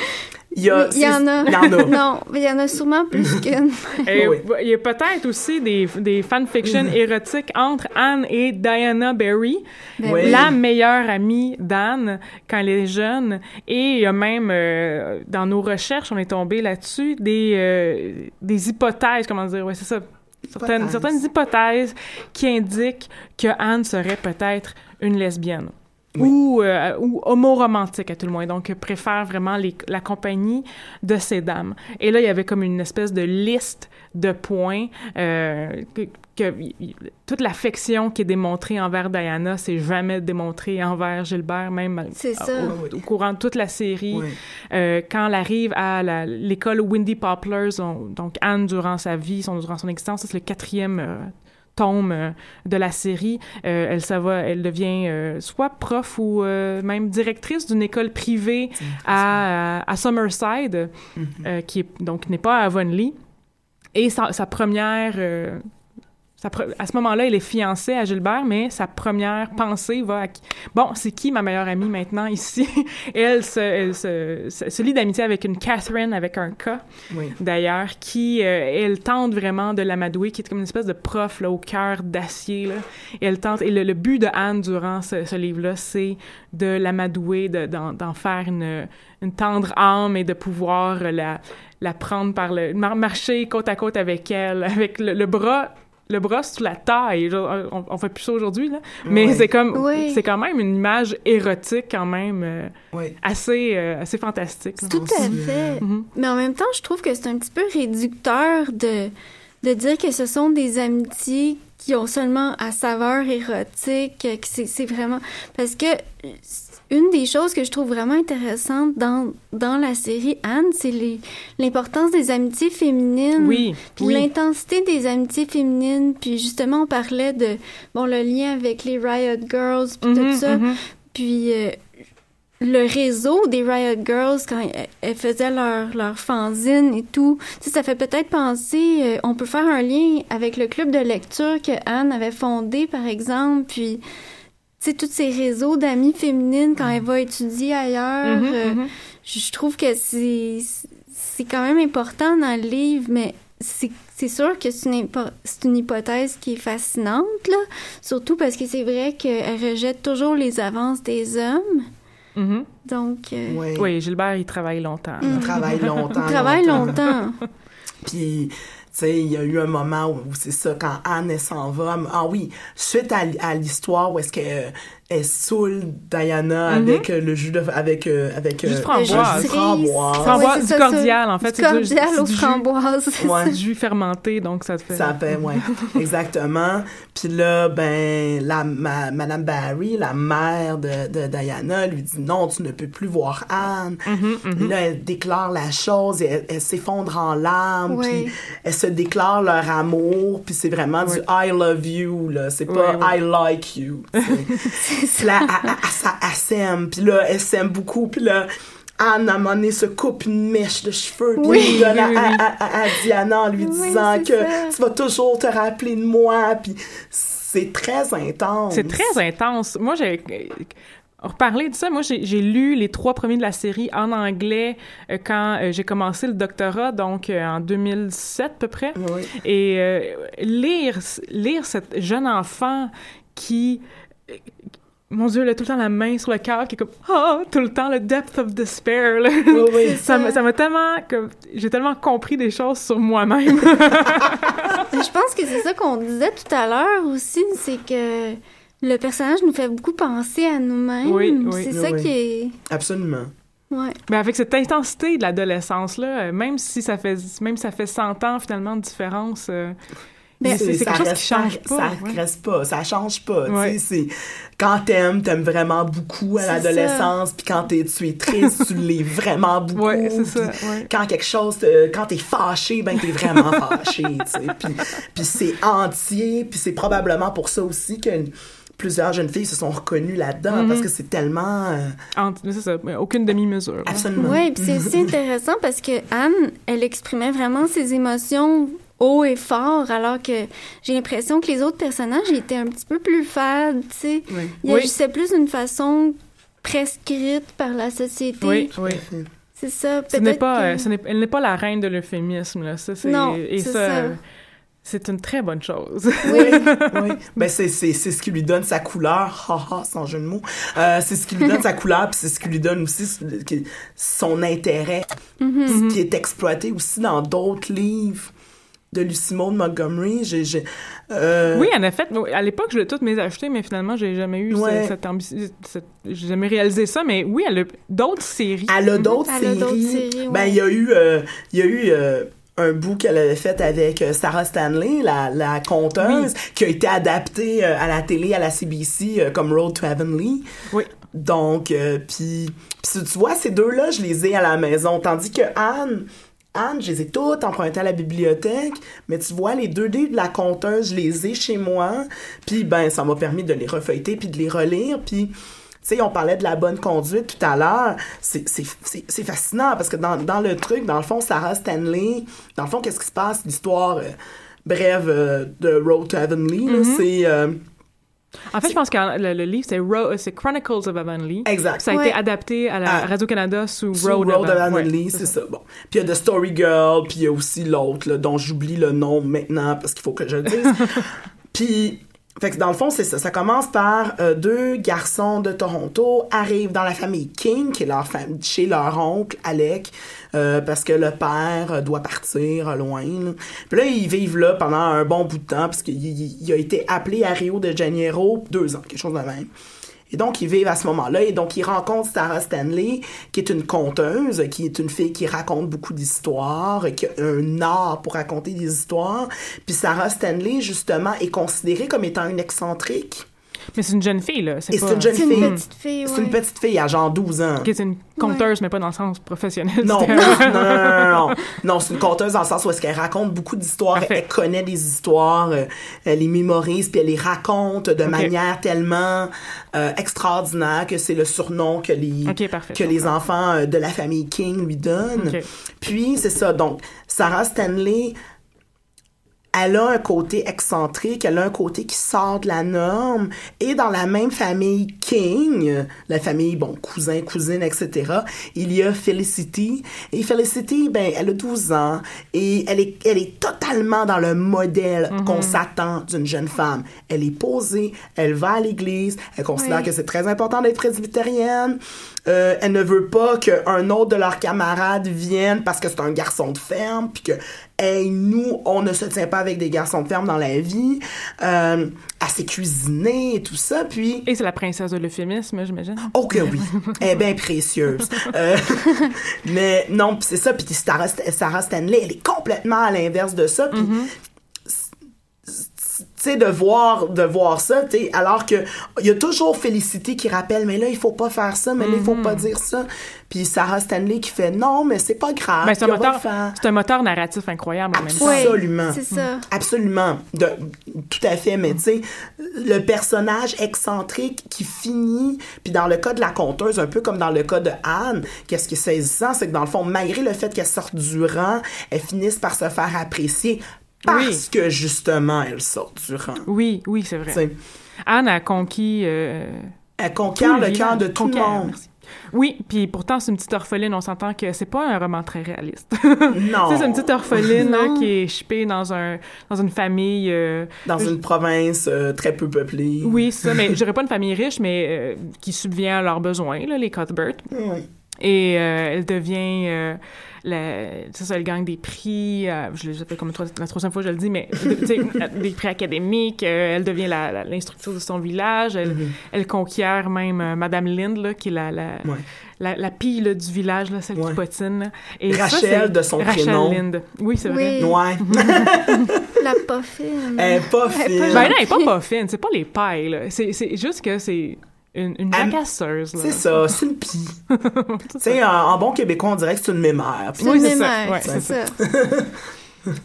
il y a... Il y en a. Il y en a. Non, mais il y en a sûrement plus qu'une. Oui. il y a peut-être aussi des, des fanfictions érotiques entre Anne et Diana Barry, Ben Oui. la meilleure amie d'Anne quand elle est jeune. Et il y a même, euh, dans nos recherches, on est tombé là-dessus, des, euh, des hypothèses, comment dire, ouais, c'est ça. Certaines, Hypothèses. certaines hypothèses qui indiquent que Anne serait peut-être une lesbienne. Ou, euh, ou homoromantique à tout le moins, donc préfère vraiment les, la compagnie de ces dames. Et là, il y avait comme une espèce de liste de points euh, que, que y- y- toute l'affection qui est démontrée envers Diana, c'est jamais démontrée envers Gilbert, même C'est au- ça. Au, au courant de toute la série. Oui. Euh, quand elle arrive à l'école Windy Poplars, on- donc Anne durant sa vie, son, durant son existence, c'est le quatrième euh, tome euh, de la série. Euh, elle, ça va, elle devient euh, soit prof ou euh, même directrice d'une école privée à, à Summerside, qui est, donc n'est pas à Avonlea. Et sa, sa première... à ce moment-là, elle est fiancée à Gilbert, mais sa première pensée va à qui? Bon, c'est qui ma meilleure amie maintenant ici? elle se, elle se, se, se lie d'amitié avec une Catherine avec un K, Oui. d'ailleurs, qui, euh, elle tente vraiment de l'amadouer, qui est comme une espèce de prof là, au cœur d'acier. Elle tente, et le, le but de Anne durant ce, ce livre-là, c'est de l'amadouer, de- d'en, faire une, une tendre âme et de pouvoir la, la prendre par le... mar- marcher côte à côte avec elle, avec le, le bras le bras sous la taille. Genre, On, on fait plus ça aujourd'hui, là. Mais c'est comme, Oui. c'est quand même une image érotique, quand même, euh, Oui. assez, euh, assez fantastique. Tout à fait. Mhm. Mais en même temps, je trouve que c'est un petit peu réducteur de, de dire que ce sont des amitiés qui ont seulement à saveur érotique, que c'est c'est vraiment... Parce que une des choses que je trouve vraiment intéressante dans, dans la série Anne, c'est l'importance des amitiés féminines. Oui, Puis oui. l'intensité des amitiés féminines, puis justement on parlait de bon le lien avec les Riot Girls puis Mhm, tout ça, mhm. puis euh, le réseau des Riot Girls quand elles- faisaient leur leur fanzine et tout, tu sais, ça fait peut-être penser euh, on peut faire un lien avec le club de lecture que Anne avait fondé par exemple, puis sais tous ces réseaux d'amies féminines quand elle va étudier ailleurs, Mhm, euh, mhm. je je trouve que c'est c'est quand même important dans le livre, mais c'est c'est sûr que c'est une, une hypothèse qui est fascinante, là. Surtout parce que c'est vrai qu'elle rejette toujours les avances des hommes. Donc, euh, Oui. Oui, Gilbert, il travaille longtemps. là. Il travaille longtemps. il travaille longtemps. Puis, tu sais, il y a eu un moment où, c'est ça, quand Anne, s'en va. Ah oui, suite à, à l'histoire où est-ce que euh, elle saoule Diana avec euh, le jus de avec euh, avec euh, framboise. framboise. Framboise, Ouais, du c'est ça, cordial, en fait. Du c'est cordial c'est aux framboises. Ouais. du jus fermenté, donc ça te fait... Ça fait, ouais, exactement. Puis là, ben, la, ma, Madame Barry, la mère de, de Diana, lui dit non, tu ne peux plus voir Anne. Puis là, elle déclare la chose, et elle, elle s'effondre en larmes, Ouais. puis elle se déclare leur amour, puis c'est vraiment du I love you, là. C'est pas Ouais, ouais. I like you. Puis là, elle, elle- elle s'aime, puis là, elle s'aime beaucoup, puis là, Anne, à un moment donné, se coupe une mèche de cheveux, puis Oui. donne à, Oui, oui, oui. à- à- à Diana en lui Oui, disant c'est que ça. tu vas toujours te rappeler de moi, puis c'est très intense. C'est très intense. Moi, j'ai reparlé de ça. Moi, j'ai lu les trois premiers de la série en anglais euh, quand euh, j'ai commencé le doctorat, donc euh, en 2007 à peu près. Oui. Et euh, lire, lire cette jeune enfant qui mon Dieu, a tout le temps la main sur le cœur, qui est comme ah tout le temps le depth of despair. là. Oui, oui. ça m'a ça m'a tellement comme j'ai tellement compris des choses sur moi-même. Je pense que c'est ça qu'on disait tout à l'heure aussi, c'est que le personnage nous fait beaucoup penser à nous-mêmes. Oui, oui. c'est ça Oui. qui est. Absolument. Ouais. Mais avec cette intensité de l'adolescence là, euh, même si ça fait même si ça fait 100 ans finalement de différence, euh, Ben, c'est quelque chose reste qui change pas. Ça ouais. reste pas, ça change pas. tu Ouais. sais, c'est quand t'aimes, t'aimes vraiment beaucoup à l'adolescence, puis quand t'es, tu es triste, tu l'es vraiment beaucoup. Ouais, c'est ça, puis ouais. Quand quelque chose, te- quand t'es fâché, ben t'es vraiment fâché. Puis, puis c'est entier, puis c'est probablement pour ça aussi que plusieurs jeunes filles se sont reconnues là-dedans, Mm-hmm. parce que c'est tellement euh, ça, mais aucune demi-mesure. absolument. Oui, puis c'est aussi intéressant parce que Anne, elle exprimait vraiment ses émotions haut et fort, alors que j'ai l'impression que les autres personnages étaient un petit peu plus fades, tu sais. Oui. Ils Oui. agissaient plus d'une façon prescrite par la société. Oui, oui. C'est ça, Ce n'est pas, que- euh, ce n'est- elle n'est pas la reine de l'euphémisme là. Ça, c'est, Non, et c'est ça, ça. euh, c'est une très bonne chose. Oui, oui. Ben c'est c'est c'est ce qui lui donne sa couleur, haha, sans jeu de mots. Euh, c'est ce qui lui donne sa couleur, puis c'est ce qui lui donne aussi son intérêt, ce qui est exploité aussi dans d'autres livres de Lucy Maud Montgomery. J'ai j'ai euh, Oui, en effet, à l'époque, je l'ai toutes mes acheté, mais finalement, j'ai jamais eu Ouais. cette ambition, j'ai jamais réalisé ça, mais oui, elle a d'autres séries. Elle a d'autres séries. Ben il y a eu euh, il y a eu euh, un bout qu'elle avait fait avec Sarah Stanley, la, la conteuse, qui a été adapté euh, à la télé, à la CBC, euh, comme Road to Heavenly. Oui. Donc, euh, puis, puis tu vois, ces deux-là, je les ai à la maison. Tandis que Anne, Anne, je les ai toutes empruntées à la bibliothèque, mais tu vois, les deux livres de la conteuse, je les ai chez moi. Puis, ben, ça m'a permis de les refeuilleter puis de les relire. Puis, tu sais, on parlait de la bonne conduite tout à l'heure. C'est, c'est, c'est, c'est fascinant parce que dans, dans le truc, dans le fond, Sarah Stanley, dans le fond, qu'est-ce qui se passe? L'histoire euh, brève euh, de Road to Heavenly, là, c'est... euh, En fait, je pense que le, le livre, c'est, Ro- c'est Chronicles of Avonlea. exact. Ça a Ouais. été adapté à la Ah. Radio-Canada sous, Sous Road, Road, of. Avonlea, Ouais, c'est ça. Bon. Puis il y a The Story Girl, puis il y a aussi l'autre, dont j'oublie le nom maintenant parce qu'il faut que je le dise. puis, fait que dans le fond, c'est ça. Ça commence par euh, deux garçons de Toronto arrivent dans la famille King, chez leur oncle, Alec, euh, parce que le père euh, doit partir loin. Puis là, ils vivent là pendant un bon bout de temps, parce qu'il il- il a été appelé à Rio de Janeiro deux ans, quelque chose de même. Et donc, ils vivent à ce moment-là. Et donc, ils rencontrent Sarah Stanley, qui est une conteuse, qui est une fille qui raconte beaucoup d'histoires, qui a un art pour raconter des histoires. Puis Sarah Stanley, justement, est considérée comme étant une excentrique. Mais c'est une jeune fille, là. C'est pas... une jeune c'est fille. une petite fille, C'est une petite fille à genre 12 ans. Ok, c'est une conteuse, mais pas dans le sens professionnel. Non, non, non, non, non, non. Non, c'est une conteuse dans le sens où est-ce qu'elle raconte beaucoup d'histoires, elle connaît des histoires, euh, elle les mémorise, puis elle les raconte de manière tellement euh, extraordinaire que c'est le surnom que les parfait, que les enfants euh, de la famille King lui donnent. Puis c'est ça, donc Sarah Stanley elle a un côté excentrique, elle a un côté qui sort de la norme. Et dans la même famille King, la famille, bon, cousin, cousine, etc., il y a Felicity. Et Felicity, ben, elle a 12 ans et elle est, elle est totalement dans le modèle qu'on s'attend d'une jeune femme. Elle est posée, elle va à l'église, elle considère Oui. que c'est très important d'être presbytérienne. Euh, elle ne veut pas qu'un autre de leurs camarades vienne parce que c'est un garçon de ferme, puis que hey, nous, on ne se tient pas avec des garçons de ferme dans la vie. Euh, elle s'est cuisinée et tout ça, puis... Et c'est la princesse de l'euphémisme, j'imagine. Oh que oui, elle est bien précieuse. Euh, mais non, c'est ça, puis Sarah, Sarah Stanley, elle est complètement à l'inverse de ça, puis tu sais de voir de voir ça tu sais alors que il y a toujours Félicité qui rappelle mais là il faut pas faire ça mais là il faut pas dire ça puis Sarah Stanley qui fait non mais c'est pas grave Ben, c'est un, moteur, c'est un moteur narratif incroyable en même temps. Absolument. c'est ça. Absolument. De, tout à fait. Mais tu sais, le personnage excentrique qui finit, puis dans le cas de la conteuse, un peu comme dans le cas de Anne, qu'est-ce qui est saisissant, c'est que dans le fond, malgré le fait qu'elle sorte du rang, elle finisse par se faire apprécier parce Oui. que justement, elle sort du rang. Oui, oui, c'est vrai. Anne a conquis... euh, Elle conquiert le cœur de tout le monde. merci. Oui, puis pourtant, c'est une petite orpheline. On s'entend que c'est pas un roman très réaliste. Non. C'est une petite orpheline là, qui est chippée dans, un, dans une famille... euh, Dans une province euh, très peu peuplée. Oui, c'est ça, mais je dirais pas une famille riche, mais euh, qui subvient à leurs besoins, là, les Cuthbert. Oui. Et euh, elle devient... C'est ça, elle gagne des prix, euh, je l'ai déjà fait comme trois- la troisième fois que je le dis, mais des prix académiques, euh, elle devient l'instructrice de son village, elle, elle conquiert même euh, Madame Lind, là, qui est la, la, Ouais. la, la pille là, du village, là, celle Ouais. qui potine. Et Rachel, de son Rachel prénom. Lind. Oui, c'est vrai. Oui. Ouais. La pas fine. Elle est pas fine. Ben non, elle est pas pas fine, c'est pas les pailles, c'est juste que c'est une, une jacasseuse. C'est ça, c'est une pie. tu sais, en, en bon québécois, on dirait que c'est une mémère. C'est Oui, une c'est ça. Ouais, c'est ça.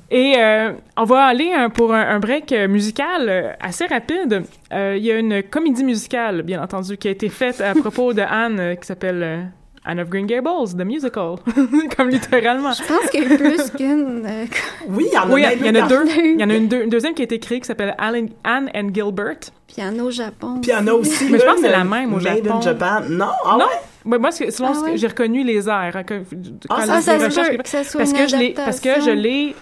Et euh, on va aller hein, pour un, un break euh, musical euh, assez rapide. Euh, Il y a une comédie musicale, bien entendu, qui a été faite à propos de Anne, qui s'appelle Anne of Green Gables, The Musical, comme littéralement. Je pense qu'il y a plus qu'une. euh, Oui, il y en a Oui, même il y en une a dans- deux. Il y en a une, deux- une deuxième qui a été créée qui s'appelle Anne and Gilbert. piano au Japon. Puis il y en a aussi. Mais je pense que c'est la même au Made Japon. in Japan. Non, ah non, ouais? Ouais, moi, c'est- selon Ah ce que ouais? j'ai reconnu les airs. hein, quand- quand Ah, ça, ça se peut que- ça soit parce une que je l'ai parce que je l'ai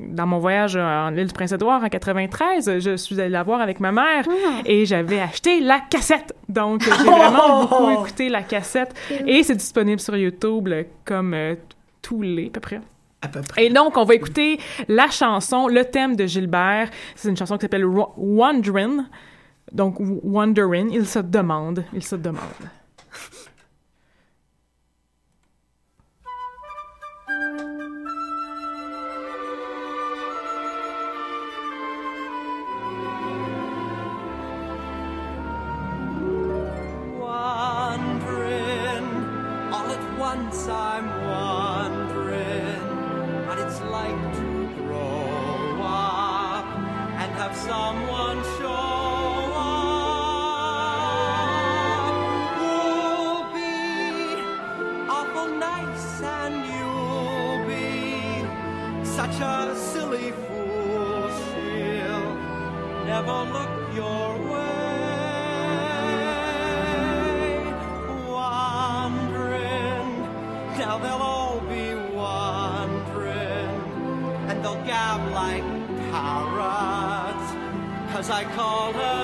dans mon voyage en l'île du Prince-Édouard en 93 je suis allée la voir avec ma mère Ah. et j'avais acheté la cassette donc j'ai vraiment Oh! beaucoup écouté la cassette et c'est disponible sur YouTube là, comme euh, tous les à peu près À peu près. et donc, on va écouter la chanson, le thème de Gilbert. C'est une chanson qui s'appelle Wonderin'. Donc, w- Wonderin', il se demande, il se demande. I called her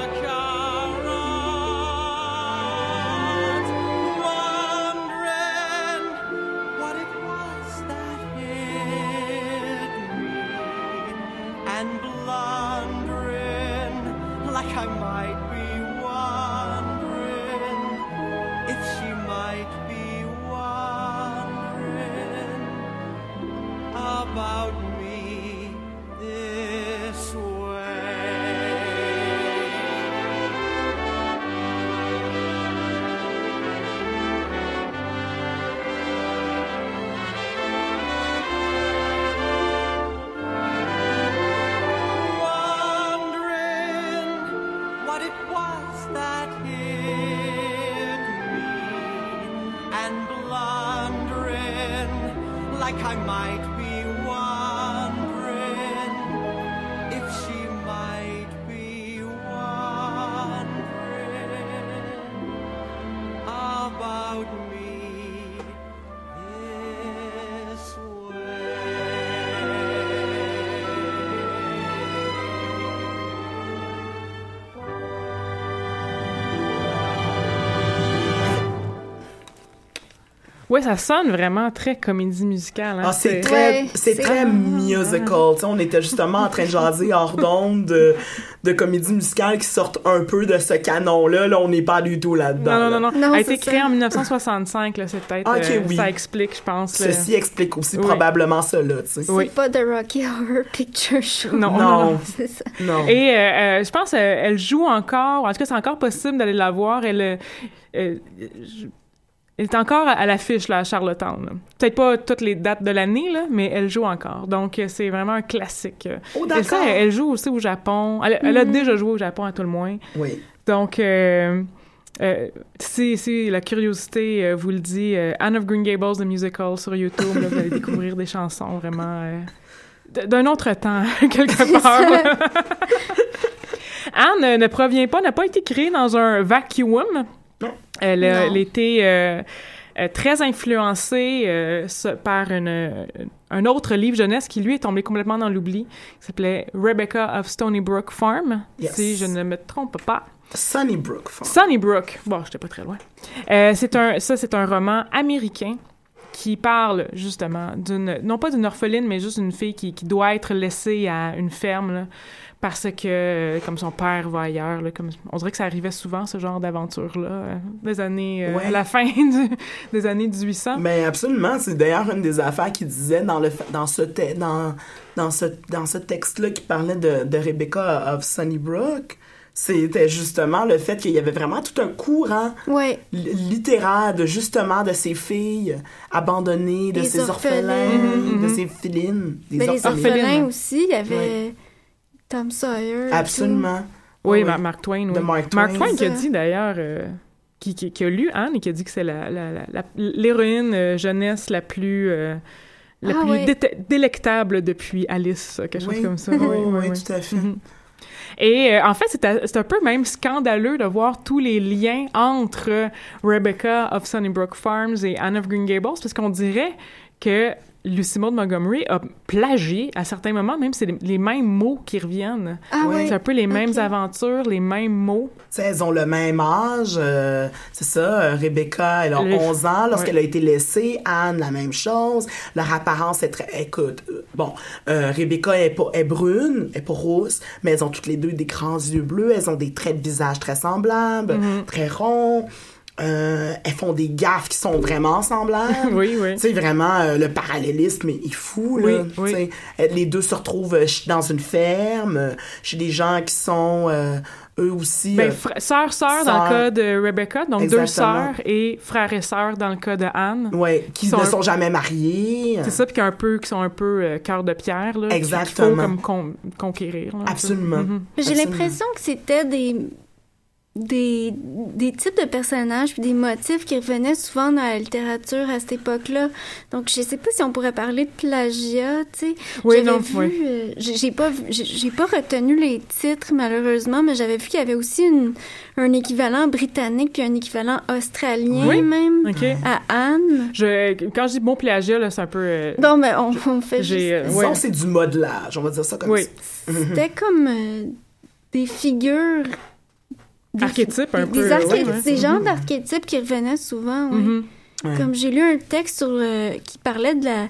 Ouais, ça sonne vraiment très comédie musicale. Hein? Ah, c'est très, Ouais, c'est très musical. Tu sais, on était justement en train de jaser hors d'onde de, de comédies musicales qui sortent un peu de ce canon-là. Là, on n'est pas du tout là-dedans. Non, non, non, là. non. A été c'est créé ça. en 1965, là, c'est peut-être... Ok, euh, oui. Ça explique, je pense. Ceci explique aussi Oui. probablement cela. Oui. C'est pas The Rocky Horror Picture Show. Non, non, Non. non. C'est ça. Non. Et euh, euh, je pense qu'elle elle joue encore, en tout cas, c'est encore possible d'aller la voir. Elle, euh, euh, je- elle est encore à, l'affiche, là, à Charlottetown. Peut-être pas toutes les dates de l'année, là, mais elle joue encore. Donc, euh, c'est vraiment un classique. Oh, Et ça, d'accord. elle, joue aussi au Japon. Elle, elle a déjà joué au Japon, à tout le moins. Oui. Donc, euh, euh, si, si la curiosité euh, vous le dit, Anne of Green Gables, the musical sur YouTube, là, vous allez découvrir des chansons vraiment d'un autre temps, quelque part. Anne ne provient pas, n'a pas été créée dans un vacuum. Elle, a- était euh, euh, très influencée euh, par une, un autre livre jeunesse qui, lui, est tombé complètement dans l'oubli, qui s'appelait Rebecca of Stony Brook Farm, Yes. si je ne me trompe pas. Sunnybrook. Farm. Sunnybrook. Bon, j'étais pas très loin. Euh, c'est un, ça, c'est un roman américain qui parle justement d'une, non pas d'une orpheline, mais juste d'une fille qui, qui doit être laissée à une ferme là, parce que, comme son père va ailleurs, là, comme, on dirait que ça arrivait souvent, ce genre d'aventure-là, euh, des années, euh, Ouais. à la fin du- des années 1800. Mais absolument, c'est d'ailleurs une des affaires qu'il disait dans le dans ce te- dans dans ce dans ce texte-là qui parlait de, de Rebecca of Sunnybrook, c'était justement le fait qu'il y avait vraiment tout un courant Ouais. littéraire de justement de ces filles abandonnées, de Les ces orphelins, orphelins. Mhm, de mhm. ces filines, des Mais les orphelines. orphelins aussi, il y avait Ouais. Tom Sawyer. Absolument. oui. Mark Twain. Oui. Mark Mark Twain. Twain qui a dit d'ailleurs, euh, qui, qui, qui a lu Anne et qui a dit que c'est la, la, la- la- l'héroïne euh, jeunesse la plus, euh, la Ah plus délectable depuis Alice, quelque chose comme ça. Oui, Oui, oui, oui, oui. tout à fait. Mhm. Et euh, en fait, c'est un peu même scandaleux de voir tous les liens entre Rebecca of Sunnybrook Farms et Anne of Green Gables, parce qu'on dirait que Lucy Maud Montgomery a plagié à certains moments, même c'est les, les mêmes mots qui reviennent. Ah ouais. C'est un peu les mêmes aventures, les mêmes mots. Tu sais, elles ont le même âge, euh, c'est ça, euh, Rebecca, elle a Le- 11 ans lorsqu'elle ouais. a été laissée, Anne, la même chose, leur apparence est très, écoute, euh, bon, euh, Rebecca est, pas, est brune, est pas rousse, mais elles ont toutes les deux des grands yeux bleus, elles ont des traits de visage très semblables, Mm-hmm. très ronds, euh, elles font des gaffes qui sont vraiment semblables. Oui, oui. Tu sais, vraiment, euh, le parallélisme est fou, là. Oui, oui. euh, Les deux se retrouvent euh, dans une ferme, chez des gens qui sont, euh, eux aussi... Ben, sœur, sœur dans le cas de Rebecca, donc deux Exactement. sœurs et frère et sœur dans le cas de Anne. Ouais, qui Qui sont ne un- sont jamais mariés. C'est ça, puis qui, un peu, qui sont un peu euh, cœur de pierre, là. qu'il- Qu'il faut Exactement. comme con- conquérir. là. Absolument. Mhm. J'ai l'impression que c'était des, des, des types de personnages puis des motifs qui revenaient souvent dans la littérature à cette époque-là. Donc, je sais pas si on pourrait parler de plagiat, tu sais. Oui, J'avais non, vu, oui. euh, j'ai j'ai pas, j'ai j'ai pas retenu les titres, malheureusement, mais j'avais vu qu'il y avait aussi une, un équivalent britannique puis un équivalent australien, Oui. même, à Anne. Je, quand je dis bon plagiat, là, c'est un peu... euh, Non, mais on, on fait J'ai, juste... euh, ouais. c'est du modelage, on va dire ça comme Oui. ça. C'était comme euh, des figures... des- Archétypes, un des, peu, Des, ouais, ouais. des genres d'archétypes qui revenaient souvent, oui. Mhm. Ouais. Comme j'ai lu un texte sur euh, qui parlait de la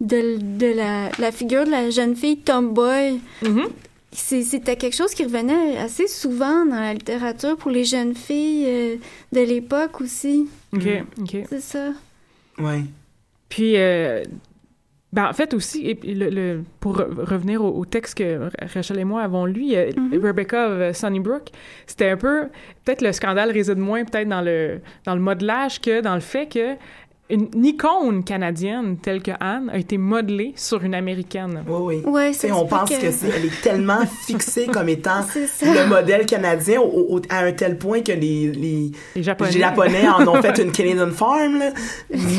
de, de la, la figure de la jeune fille tomboy. Mhm. C'est- C'était quelque chose qui revenait assez souvent dans la littérature pour les jeunes filles euh, de l'époque aussi. OK, OK. C'est ça. Ouais. Puis, euh, ben, en fait aussi, et puis le, le- pour re- revenir au, au texte que Rachel et moi avons lu, Mhm. Rebecca of euh, Sunnybrook, c'était un peu, peut-être le scandale réside moins peut-être dans le, dans le modelage que dans le fait que une, une icône canadienne telle que Anne a été modelée sur une américaine. Oui, oui. Ouais, on pense que, que- c'est, elle est tellement fixée comme étant le modèle canadien au- au- à un tel point que les, les, Les Japonais. les Japonais en ont fait une Canadian Farm, là,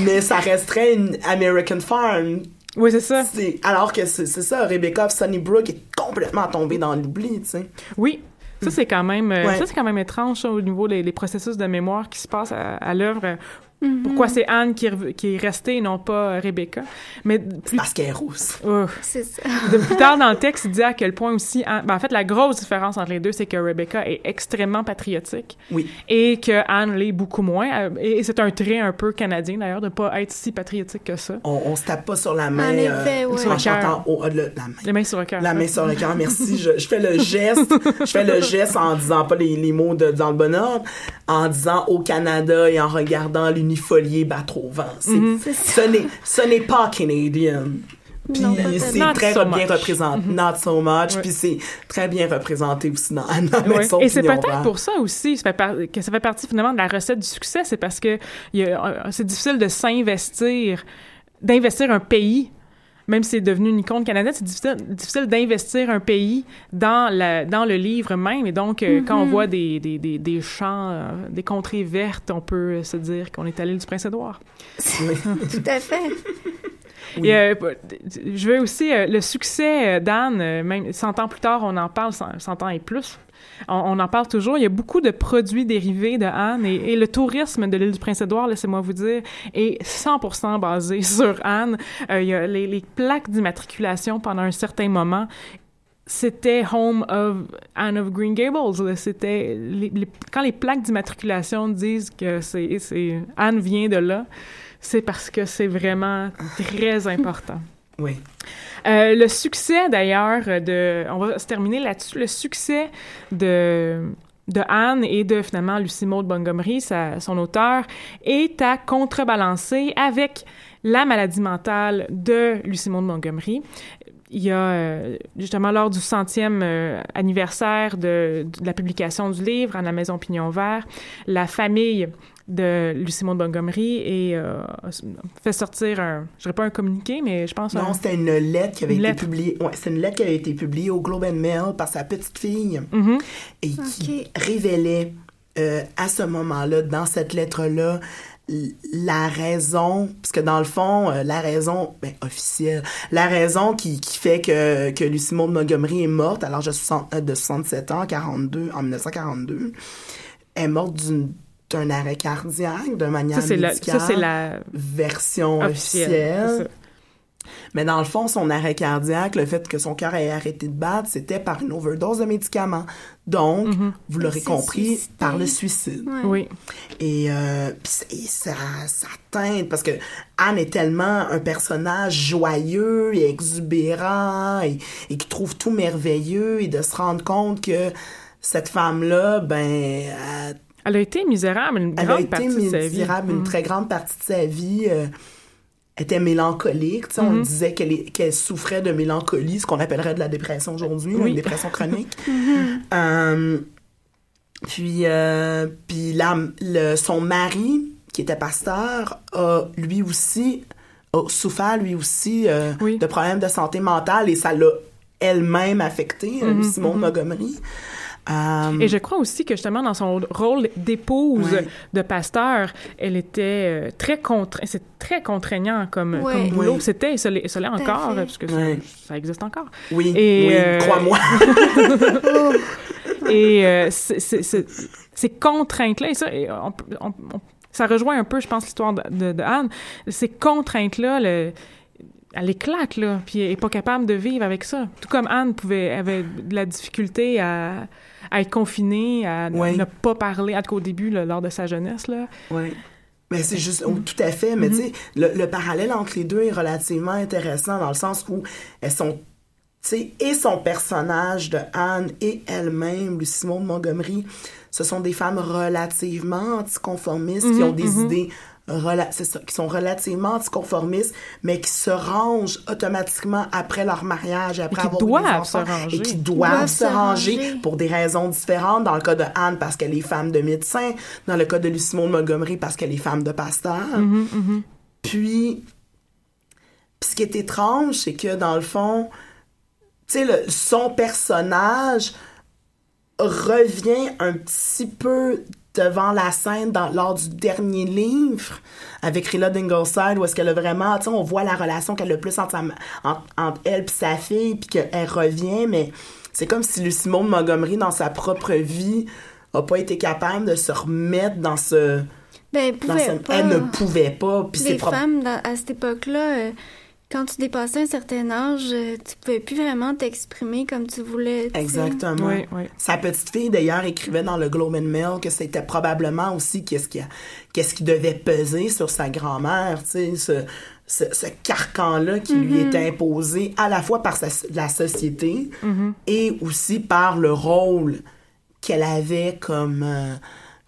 mais ça resterait une American Farm. Oui, c'est ça. Alors que c'est, ça, Rebecca Sunnybrook est complètement tombée dans l'oubli, tu sais. Oui. Ça, c'est quand même, euh, Ouais. ça, c'est quand même étrange, ça, au niveau des processus de mémoire qui se passent à, à l'œuvre. Euh, Mhm. Pourquoi c'est Anne qui, est rev- qui est restée et non pas Rebecca? Mais plus, Parce qu'elle est rousse. Oh. C'est ça. De plus tard dans le texte, il dit à quel point aussi... Anne- ben, en fait, la grosse différence entre les deux, c'est que Rebecca est extrêmement patriotique Oui. et que Anne l'est beaucoup moins. Euh, Et c'est un trait un peu canadien, d'ailleurs, de pas être si patriotique que ça. On, on se tape pas sur la main En effet, euh, ouais. Sur le en chantant au- euh, le- la main. Les mains sur le cœur. La main sur le cœur, merci. Je, je fais le geste, je fais le geste en disant pas les, les mots de, dans le bon ordre, en disant au Canada et en regardant l'unifolié battre au vent. C'est-. C'est ça. Ce n'est, ce n'est pas canadien. Puis c'est Not très so bien much. représenté. Not so much. Ouais. Puis c'est très bien représenté aussi dans, dans Ouais. Maison Et c'est peut-être pour ça aussi ça fait par- que ça fait partie finalement de la recette du succès, c'est parce que a- euh, c'est difficile de s'investir, d'investir un pays. Même si c'est devenu une icône canadienne, c'est difficile, difficile d'investir un pays dans, la, dans le livre même. Et donc, euh, quand on Mhm. voit des, des, des, des champs, euh, des contrées vertes, on peut se dire qu'on est à l'île du Prince-Édouard. Tout à fait. Et, euh, je veux aussi euh, le succès euh, d'Anne, euh, même 100 ans plus tard, on en parle 100, 100 ans et plus. On, en parle toujours. Il y a beaucoup de produits dérivés de Anne et, le tourisme de l'île du Prince-Édouard, laissez-moi vous dire, est 100% basé sur Anne. Euh, il y a les, plaques d'immatriculation pendant un certain moment. C'était Home of Anne of Green Gables. C'était quand les plaques d'immatriculation disent que c'est- Anne vient de là, c'est parce que c'est vraiment très important. Oui. Euh, le succès d'ailleurs de, on va se terminer là-dessus, le succès de de Anne et de finalement Lucie Maud Montgomery, son auteur, est à contrebalancer avec la maladie mentale de Lucie Maud Montgomery. Il y a euh, justement lors du centième euh, anniversaire de, de la publication du livre à la Maison Pignon Vert, la famille de Lucie Maud Montgomery et euh, fait sortir un, je dirais pas un communiqué, mais je pense Non, un, c'était une lettre qui avait Une été lettre. publiée. Ouais, c'est une lettre qui avait été publiée au Globe and Mail par sa petite fille Mhm. et qui révélait euh, à ce moment-là, dans cette lettre-là, la raison, parce que dans le fond, euh, la raison ben, officielle, la raison qui, qui fait que, que Lucie Maud Montgomery est morte à l'âge de, 60 de 67 ans, 42, en 1942, est morte d'une- d'un arrêt cardiaque, de manière Ça, c'est la, médicale. ça, c'est la version officielle. Mais dans le fond, son arrêt cardiaque, le fait que son cœur ait arrêté de battre, c'était par une overdose de médicaments. Donc, Mhm. vous l'aurez compris, suicidé. par le suicide. Ouais. Oui. Et, euh, pis ça, ça teinte, parce que Anne est tellement un personnage joyeux et exubérant et, et qui trouve tout merveilleux et de se rendre compte que cette femme-là, ben, elle, Elle a été misérable une elle a grande été partie de sa vie. misérable une Mhm. très grande partie de sa vie. euh, était mélancolique, on Mhm. disait qu'elle souffrait de mélancolie, ce qu'on appellerait de la dépression aujourd'hui, Oui. une dépression chronique. Euh, puis, euh, puis le, son mari, qui était pasteur, a lui aussi a souffert lui aussi euh, Oui. de problèmes de santé mentale et ça l'a elle-même affecté, euh, Mhm, Simone. Montgomery. Euh, Et je crois aussi que justement dans son rôle d'épouse Ouais. de pasteur, elle était euh, très contre, c'est très contraignant comme, Ouais. comme boulot. Oui. C'était, et ça l'est ça l'est à encore, parce que ça- Ouais. ça, existe encore. oui, et, oui, euh, crois-moi. Et euh, ces contraintes-là, et ça, et on peut- on- on- ça rejoint un peu, je pense, l'histoire de, de- de Anne. Ces contraintes-là, le- elle éclate, là, puis elle est pas capable de vivre avec ça. Tout comme Anne pouvait, avait de la difficulté à, à être confinée, à ne- Ouais. ne pas parler, en tout cas au début, là, lors de sa jeunesse, là. Oui. Mais c'est juste, oh, tout à fait. Mais tu sais, le, le parallèle entre les deux est relativement intéressant dans le sens où elles sont, tu sais, et son personnage de Anne et elle-même, Lucie Maud Montgomery, ce sont des femmes relativement anticonformistes qui ont des idées rela- c'est ça, qui sont relativement anticonformistes, mais qui se rangent automatiquement après leur mariage et après qui avoir eu des enfants, se ranger. et qui doivent, Doivent se ranger ranger. pour des raisons différentes. Dans le cas de Anne, parce qu'elle est femme de médecin. Dans le cas de Lucie Maud Montgomery, parce qu'elle est femme de pasteur. Puis, puis ce qui est étrange, c'est que dans le fond, tu sais, son personnage revient un petit peu devant la scène dans, lors du dernier livre avec Rilla Dingleside où est-ce qu'elle a vraiment, on voit la relation qu'elle a le plus entre, sa- entre, entre elle et sa fille puis qu'elle revient, mais c'est comme si Lucie Maud Montgomery dans sa propre vie a pas été capable de se remettre dans ce Ben, elle dans pouvait ce- pas. Elle ne pouvait pas. Puis Les femmes, dans- à cette époque-là, euh, quand tu dépassais un certain âge, euh, tu pouvais plus vraiment t'exprimer comme tu voulais. tu. Exactement. Oui, oui. Sa petite fille, d'ailleurs, écrivait dans le Globe and Mail que c'était probablement aussi qu'est-ce qui, qu'est-ce qui devait peser sur sa grand-mère, tu sais, ce, ce, ce carcan-là qui lui Mm-hmm. était imposé à la fois par sa- la société Mm-hmm. et aussi par le rôle qu'elle avait comme, euh,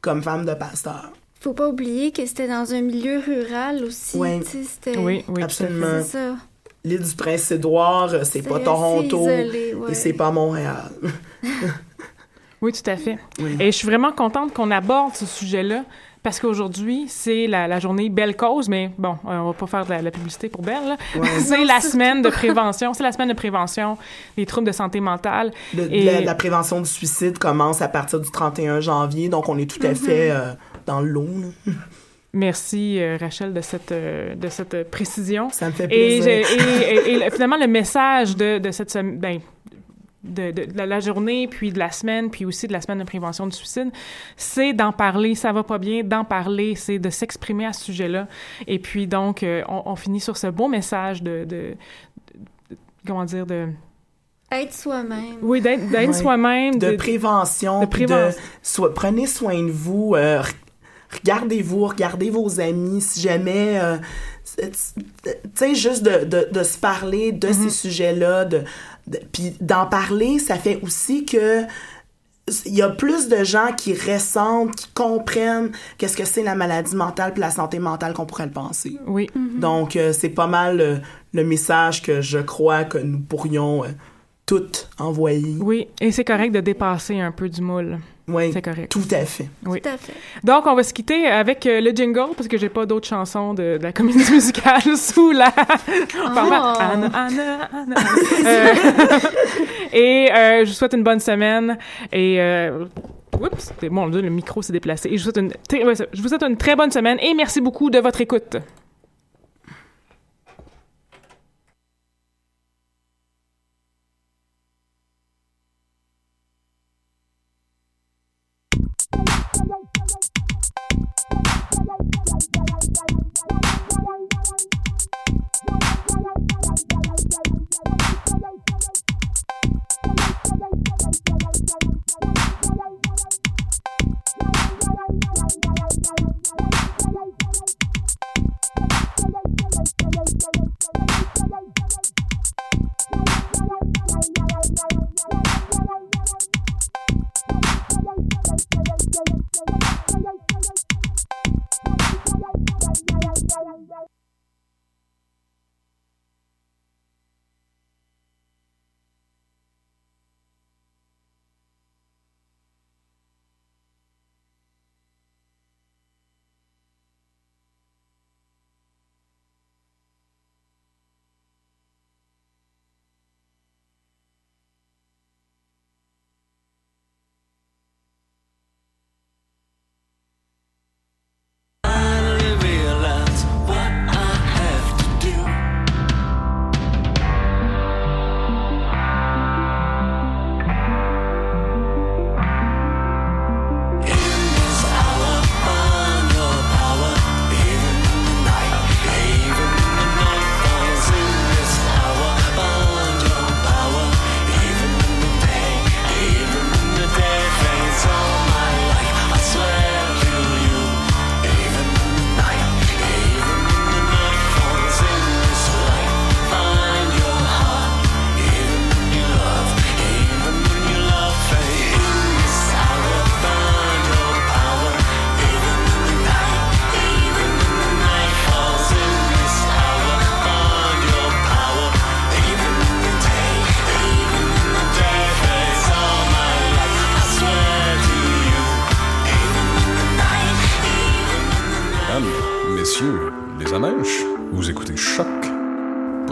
comme femme de pasteur. Faut pas oublier que c'était dans un milieu rural aussi. Ouais. tu sais, c'était- Oui, oui. Absolument. C'est ça. L'île du Prince-Édouard, euh, c'est pas Toronto isolé, ouais. et c'est pas Montréal. Oui, tout à fait. Oui. Et je suis vraiment contente qu'on aborde ce sujet-là parce qu'aujourd'hui, c'est la, la journée Belle Cause, mais bon, euh, on va pas faire de la, la publicité pour Belle. c'est la semaine de prévention. C'est la semaine de prévention des troubles de santé mentale. Le- Et- la, la prévention du suicide commence à partir du 31 janvier, donc on est tout à fait euh, dans l'eau. Merci, euh, Rachel, de cette, euh, de cette euh, précision. Ça me fait Et, plaisir. je- et- et- et le- finalement, le message de, de cette semaine, ben, de, de- de la journée, puis de la semaine, puis aussi de la semaine de prévention du suicide, c'est d'en parler. Ça va pas bien, d'en parler, c'est de s'exprimer à ce sujet-là. Et puis donc, euh, on, on finit sur ce beau message de, de- de- comment dire, de, Être soi-même. oui, d'être Ouais. soi-même, de de- prévention, de de prévention. soit- prenez soin de vous, euh, regardez-vous, regardez vos amis, si jamais, euh, tu sais, juste de, de, de se parler de Mm-hmm. ces sujets-là, de, de- puis d'en parler, ça fait aussi que il y a plus de gens qui ressentent, qui comprennent qu'est-ce que c'est la maladie mentale puis la santé mentale qu'on pourrait le penser. oui, Donc, euh, c'est pas mal euh, le message que je crois que nous pourrions toutes envoyer. oui. Et c'est correct de dépasser un peu du moule. Oui, C'est correct. tout à fait. Oui. Tout à fait. Donc, on va se quitter avec euh, le jingle parce que j'ai pas d'autres chansons de, de la comédie musicale sous la. Pardon. Anna, Anna, Anna. Euh, et euh, je vous souhaite une bonne semaine et. Euh, Oups, Dieu, le micro s'est déplacé. Et je vous, souhaite une, très- ouais, ça. je vous souhaite une très bonne semaine et merci beaucoup de votre écoute.